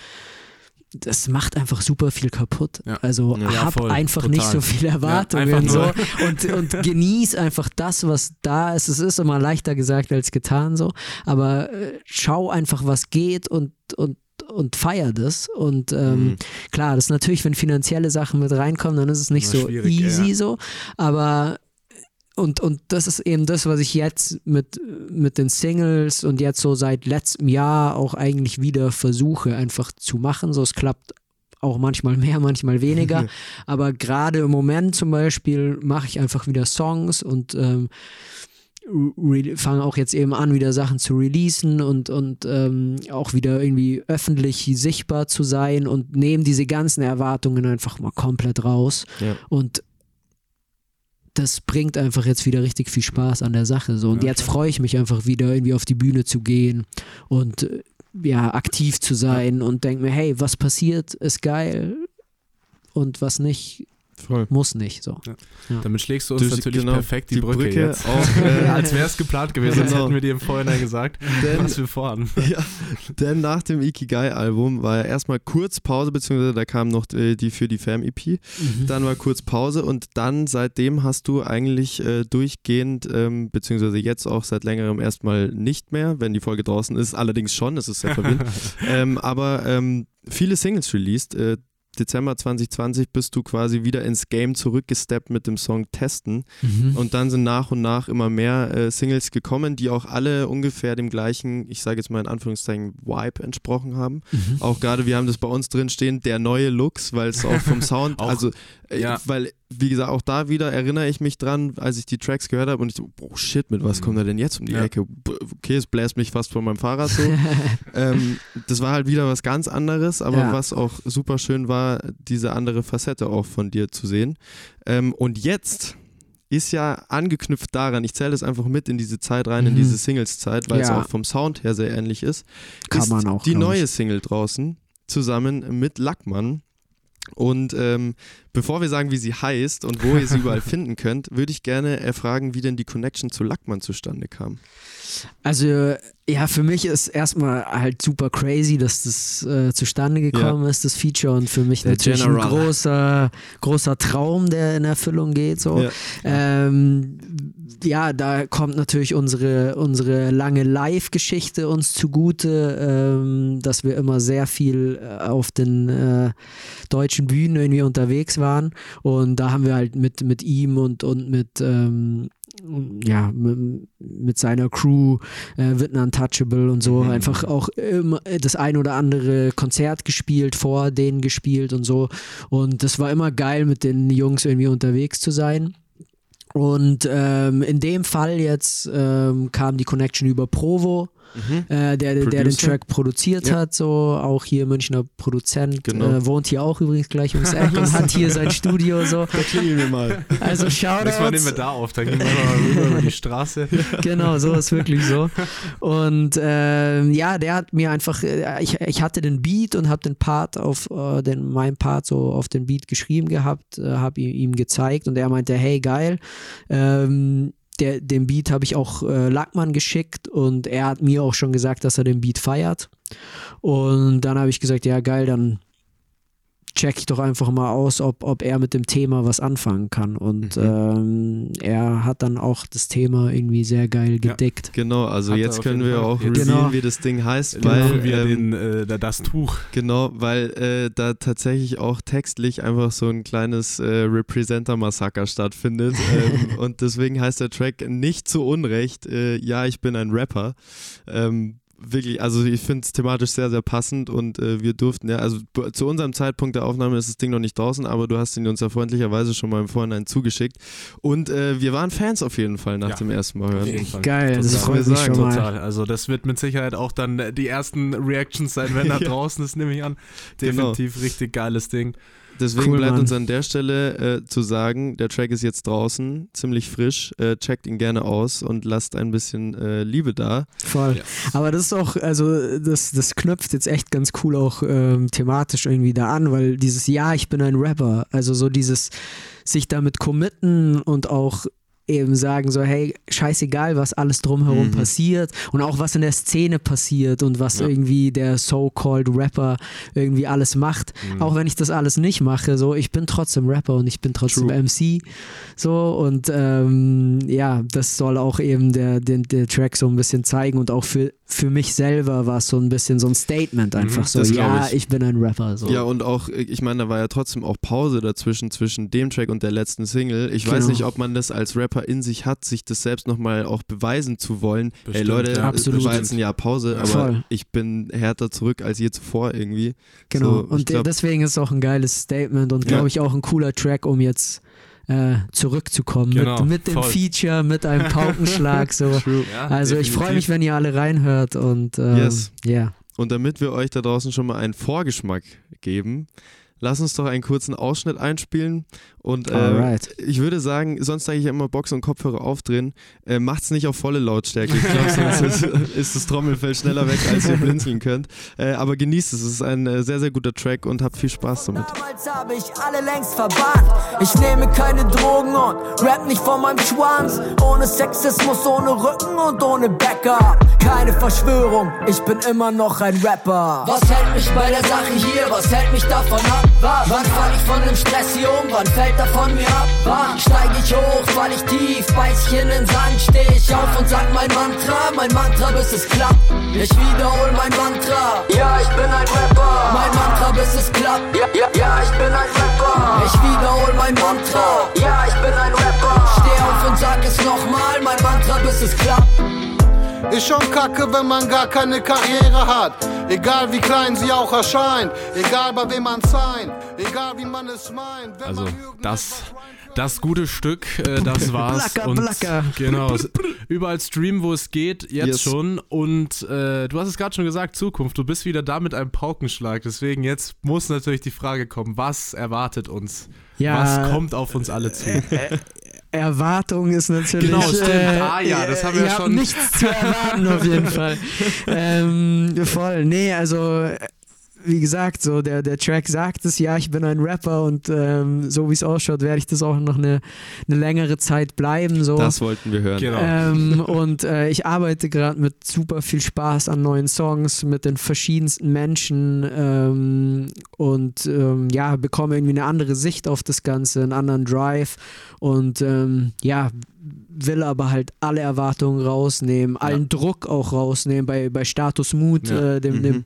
Das macht einfach super viel kaputt. Ja. Also Ja, hab voll, einfach total. nicht so viele Erwartungen einfach so und, und genieß einfach das, was da ist. Es ist immer leichter gesagt als getan so, aber äh, schau einfach, was geht und, und und feier das. Und ähm, Mhm. klar, das ist natürlich, wenn finanzielle Sachen mit reinkommen, dann ist es nicht Immer so easy ja. so. Aber und, und das ist eben das, was ich jetzt mit, mit den Singles und jetzt so seit letztem Jahr auch eigentlich wieder versuche, einfach zu machen. So, es klappt auch manchmal mehr, manchmal weniger. Aber gerade im Moment zum Beispiel mache ich einfach wieder Songs und ähm, fange auch jetzt eben an, wieder Sachen zu releasen und, und ähm, auch wieder irgendwie öffentlich sichtbar zu sein und nehme diese ganzen Erwartungen einfach mal komplett raus. Ja. Und das bringt einfach jetzt wieder richtig viel Spaß an der Sache. So. Und Ja, jetzt freue ich mich einfach wieder irgendwie auf die Bühne zu gehen und äh, ja, aktiv zu sein und denke mir, hey, was passiert, ist geil und was nicht, Voll. muss nicht. So. Damit schlägst du uns Du- natürlich genau, perfekt die, die Brücke, Brücke jetzt. auf, äh, Als wäre es geplant gewesen, sonst Genau. hätten wir dir im Vorhinein gesagt, Denn- was wir vorhaben. Ja, denn nach dem Ikigai-Album war ja erstmal kurz Pause, beziehungsweise da kam noch äh, die für die Fam-EP. Dann war kurz Pause und dann seitdem hast du eigentlich äh, durchgehend, ähm, beziehungsweise jetzt auch seit längerem erstmal nicht mehr, wenn die Folge draußen ist, allerdings schon, es ist sehr verwirrend, ähm, aber ähm, viele Singles released. Äh, Dezember 2020 bist du quasi wieder ins Game zurückgesteppt mit dem Song Testen. Mhm. Und dann sind nach und nach immer mehr äh, Singles gekommen, die auch alle ungefähr dem gleichen, ich sage jetzt mal in Anführungszeichen, Vibe entsprochen haben. Mhm. Auch gerade, wir haben das bei uns drin stehen, der neue Lux, weil es auch vom Sound, Auch, also, äh, ja. weil, wie gesagt, auch da wieder erinnere ich mich dran, als ich die Tracks gehört habe und ich so, oh shit, mit was kommt er denn jetzt um die Mhm. Ja. Ecke? Okay, es bläst mich fast von meinem Fahrrad so. ähm, das war halt wieder was ganz anderes, aber Ja. was auch super schön war, diese andere Facette auch von dir zu sehen. Ähm, und jetzt ist ja angeknüpft daran, ich zähle das einfach mit in diese Zeit rein, in Mhm. diese Singles-Zeit, weil es Ja. auch vom Sound her sehr ähnlich ist. Kann ist man auch, Die neue ich. Single draußen, zusammen mit Lackmann. Und ähm, bevor wir sagen, wie sie heißt und wo ihr sie überall finden könnt, würde ich gerne erfragen, wie denn die Connection zu Lackmann zustande kam. Also ja, für mich ist erstmal halt super crazy, dass das äh, zustande gekommen ist, das Feature und für mich Der natürlich General. ein großer, großer Traum, der in Erfüllung geht. So. Ja. Ähm, ja, da kommt natürlich unsere, unsere lange Live-Geschichte uns zugute, ähm, dass wir immer sehr viel äh, auf den äh, deutschen Bühnen irgendwie unterwegs waren. Und da haben wir halt mit, mit ihm und, und mit ähm, ja, mit, seiner Crew, äh, Witten Untouchable und so, einfach auch immer das ein oder andere Konzert gespielt, vor denen gespielt und so. Und das war immer geil, mit den Jungs irgendwie unterwegs zu sein. Und ähm, in dem Fall jetzt ähm, kam die Connection über Provo, äh, der, der den. Track produziert Ja. hat, so auch hier Münchner Produzent, Genau. äh, wohnt hier auch übrigens gleich ums Eck und hat hier sein Studio so. Da klingeln wir mal. Also Nächstes Mal nehmen Shoutouts. wir da auf, dann gehen wir mal rüber über die Straße. Genau, so ist wirklich so. Und ähm, ja, der hat mir einfach, äh, ich, ich hatte den Beat und habe den Part auf, äh, den, mein Part so auf den Beat geschrieben gehabt, äh, habe ihm, ihm gezeigt und er meinte, hey geil, ähm, der, den Beat habe ich auch äh, Lackmann geschickt und er hat mir auch schon gesagt, dass er den Beat feiert. Und dann habe ich gesagt, ja geil, dann check ich doch einfach mal aus, ob, ob er mit dem Thema was anfangen kann. Und Mhm. ähm, er hat dann auch das Thema irgendwie sehr geil gedickt. Genau, also Hat jetzt können wir Fall. auch revealen, Genau. wie das Ding heißt, Weil weil wir ähm, den, äh, da- das Tuch. Genau, weil äh, da tatsächlich auch textlich einfach so ein kleines äh, Representer-Massaker stattfindet. ähm, und deswegen heißt der Track nicht zu Unrecht, äh, ja, ich bin ein Rapper. Wirklich, also ich finde es thematisch sehr, sehr passend und äh, wir durften ja, also zu unserem Zeitpunkt der Aufnahme ist das Ding noch nicht draußen, aber du hast ihn uns ja freundlicherweise schon mal im Vorhinein zugeschickt. Und äh, wir waren Fans auf jeden Fall nach Ja, dem ersten Mal hören. Geil, das Total. freut mich schon mal. Total. Also das wird mit Sicherheit auch dann die ersten Reactions sein, wenn da Ja. draußen ist, nehme ich an. Genau. Definitiv richtig geiles Ding. Deswegen Cool, bleibt Mann. uns an der Stelle äh, zu sagen, der Track ist jetzt draußen, ziemlich frisch. Äh, checkt ihn gerne aus und lasst ein bisschen äh, Liebe da. Voll. Aber das ist auch, also das, das knüpft jetzt echt ganz cool auch ähm, thematisch irgendwie da an, weil dieses Ja, ich bin ein Rapper, also so dieses sich damit committen und auch eben sagen so, hey, scheißegal, was alles drumherum Mhm. passiert und auch was in der Szene passiert und was Ja. irgendwie der so-called Rapper irgendwie alles macht. Mhm. Auch wenn ich das alles nicht mache, so, ich bin trotzdem Rapper und ich bin trotzdem True. MC, so und ähm, ja, das soll auch eben der, der, der Track so ein bisschen zeigen und auch für, für mich selber war es so ein bisschen so ein Statement einfach so, Mhm, glaub ja, ich. ich. bin ein Rapper, so. Ja, und auch, äh, ich meine, da war ja trotzdem auch Pause dazwischen, zwischen dem Track und der letzten Single. Ich weiß Genau. nicht, ob man das als Rapper in sich hat, sich das selbst nochmal auch beweisen zu wollen. Ey Bestimmt, Leute, ja. es Absolut. war jetzt ein Jahr Pause, aber Voll. ich bin härter zurück als je zuvor irgendwie. Genau, So, und glaub- deswegen ist es auch ein geiles Statement und Ja. glaube ich auch ein cooler Track, um jetzt äh, zurückzukommen Genau, mit, mit dem. Feature, mit einem Paukenschlag. So. Ja, Also ich freue mich, definitiv. wenn ihr alle reinhört und ähm, Yes. ja. Und damit wir euch da draußen schon mal einen Vorgeschmack geben, lass uns doch einen kurzen Ausschnitt einspielen. Und äh, ich würde sagen, sonst sage ich ja immer Box und Kopfhörer aufdrehen. Äh, macht's nicht auf volle Lautstärke. Ich glaube, sonst ist, ist das Trommelfell schneller weg, als ihr blinzeln könnt. Äh, aber genießt es. Es ist ein äh, sehr, sehr guter Track und habt viel Spaß damit. Damals habe ich alle längst verbannt. Ich nehme keine Drogen und rap nicht von meinem Schwanz. Ohne Sexismus, ohne Rücken und ohne Backup. Keine Verschwörung, ich bin immer noch ein Rapper. Was hält mich bei der Sache hier? Was hält mich davon ab? Was? Wann fall ich von dem Stress hier um? Wann fällt hält er von mir ab? Wann steig ich hoch, fall ich tief, beiß ich in den Sand, steh ich auf und sag mein Mantra, mein Mantra bis es klappt. Ich wiederhol mein Mantra, ja ich bin ein Rapper. Mein Mantra bis es klappt, ja, ja, ja ich bin ein Rapper. Ich wiederhol mein Mantra, ja ich bin ein Rapper. Steh auf und sag es nochmal, mein Mantra bis es klappt. Ist schon kacke, wenn man gar keine Karriere hat. Egal wie klein sie auch erscheint, egal bei wem man sein, egal wie man es meint. Wenn Also man das, das gute Stück, äh, das war's. Blacker, und blacker. Genau, überall streamen, wo es geht, jetzt Yes. schon. Und äh, du hast es gerade schon gesagt, Zukunft. Du bist wieder da mit einem Paukenschlag. Deswegen jetzt muss natürlich die Frage kommen, was erwartet uns? Ja, was kommt auf uns alle zu? Erwartung ist natürlich. Genau, stimmt. Ah ja, das haben wir ihr schon. Nichts zu erwarten auf jeden Fall. ähm, voll. Nee, also äh, wie gesagt, so der, der Track sagt es, ja, ich bin ein Rapper und ähm, so wie es ausschaut, werde ich das auch noch eine, eine längere Zeit bleiben. So. Das wollten wir hören. Genau. Ähm, und äh, ich arbeite gerade mit super viel Spaß an neuen Songs mit den verschiedensten Menschen ähm, und ähm, ja, bekomme irgendwie eine andere Sicht auf das Ganze, einen anderen Drive und ähm, ja, will aber halt alle Erwartungen rausnehmen, allen Druck auch rausnehmen bei, bei Status Mood, Ja. äh, dem, Mhm. dem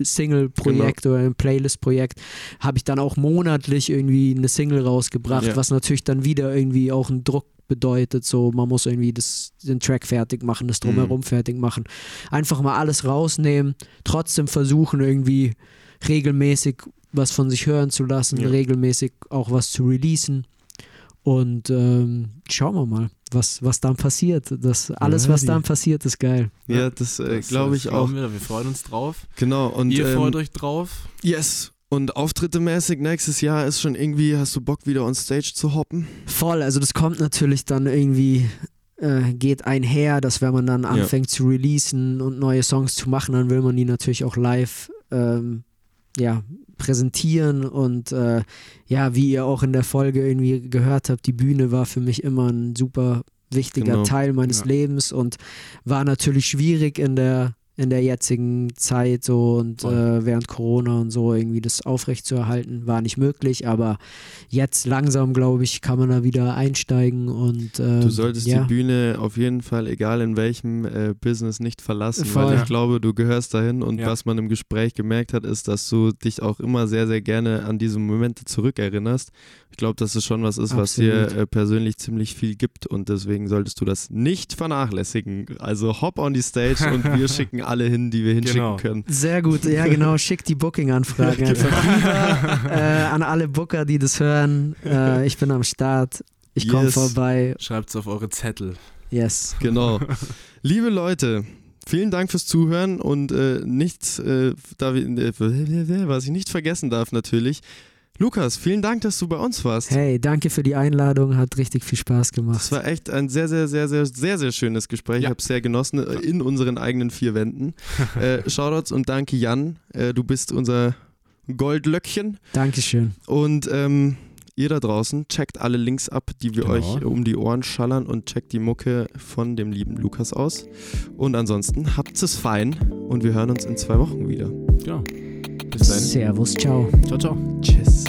Single-Projekt oder ein Playlist-Projekt, habe ich dann auch monatlich irgendwie eine Single rausgebracht, Ja. was natürlich dann wieder irgendwie auch einen Druck bedeutet, so man muss irgendwie das, den Track fertig machen, das drumherum Mhm. fertig machen. Einfach mal alles rausnehmen, trotzdem versuchen irgendwie regelmäßig was von sich hören zu lassen, Ja. regelmäßig auch was zu releasen. Und ähm, schauen wir mal, was, was dann passiert. Das, alles, was dann passiert, ist geil. Ja, das, äh, Das, glaube äh, ich auch. Wir, wir freuen uns drauf. Genau. Und, Ihr ähm, freut euch drauf. Yes. Und Auftritte mäßig nächstes Jahr ist schon irgendwie, hast du Bock wieder on Stage zu hoppen? Voll, also das kommt natürlich dann irgendwie, äh, geht einher, dass wenn man dann Ja. anfängt zu releasen und neue Songs zu machen, dann will man die natürlich auch live ähm, ja, präsentieren und äh, ja, wie ihr auch in der Folge irgendwie gehört habt, die Bühne war für mich immer ein super wichtiger Genau. Teil meines Ja. Lebens und war natürlich schwierig in der in der jetzigen Zeit so und äh, während Corona und so irgendwie das aufrechtzuerhalten war nicht möglich, aber jetzt langsam glaube ich kann man da wieder einsteigen und ähm, Du solltest ja. die Bühne auf jeden Fall, egal in welchem äh, Business, nicht verlassen, Voll. weil Ja. ich glaube, du gehörst dahin und Ja. was man im Gespräch gemerkt hat, ist, dass du dich auch immer sehr, sehr gerne an diese Momente zurückerinnerst. Ich glaube, dass es schon was ist, was dir Absolut. äh, persönlich ziemlich viel gibt und deswegen solltest du das nicht vernachlässigen. Also hop on die Stage und wir schicken alle hin, die wir hinschicken Genau. können. Sehr gut, ja genau, schickt die Booking-Anfragen einfach rüber äh, an alle Booker, die das hören. Äh, ich bin am Start, ich komme Yes. vorbei, Schreibt es auf eure Zettel. yes. Genau. Liebe Leute, vielen Dank fürs Zuhören und äh, nichts, äh, ich, äh, was ich nicht vergessen darf natürlich. Lukas, vielen Dank, dass du bei uns warst. Hey, danke für die Einladung, hat richtig viel Spaß gemacht. Das war echt ein sehr, sehr, sehr, sehr, sehr, sehr schönes Gespräch. Ich Ja. habe es sehr genossen äh, in unseren eigenen vier Wänden. äh, Shoutouts und danke Jan. Äh, du bist unser Goldlöckchen. Dankeschön. Und ähm, ihr da draußen, checkt alle Links ab, die wir Genau. euch um die Ohren schallern und checkt die Mucke von dem lieben Lukas aus. Und ansonsten habt es fein und wir hören uns in zwei Wochen wieder. Ja. Bis dahin. Servus, ciao. Ciao, ciao. Tschüss.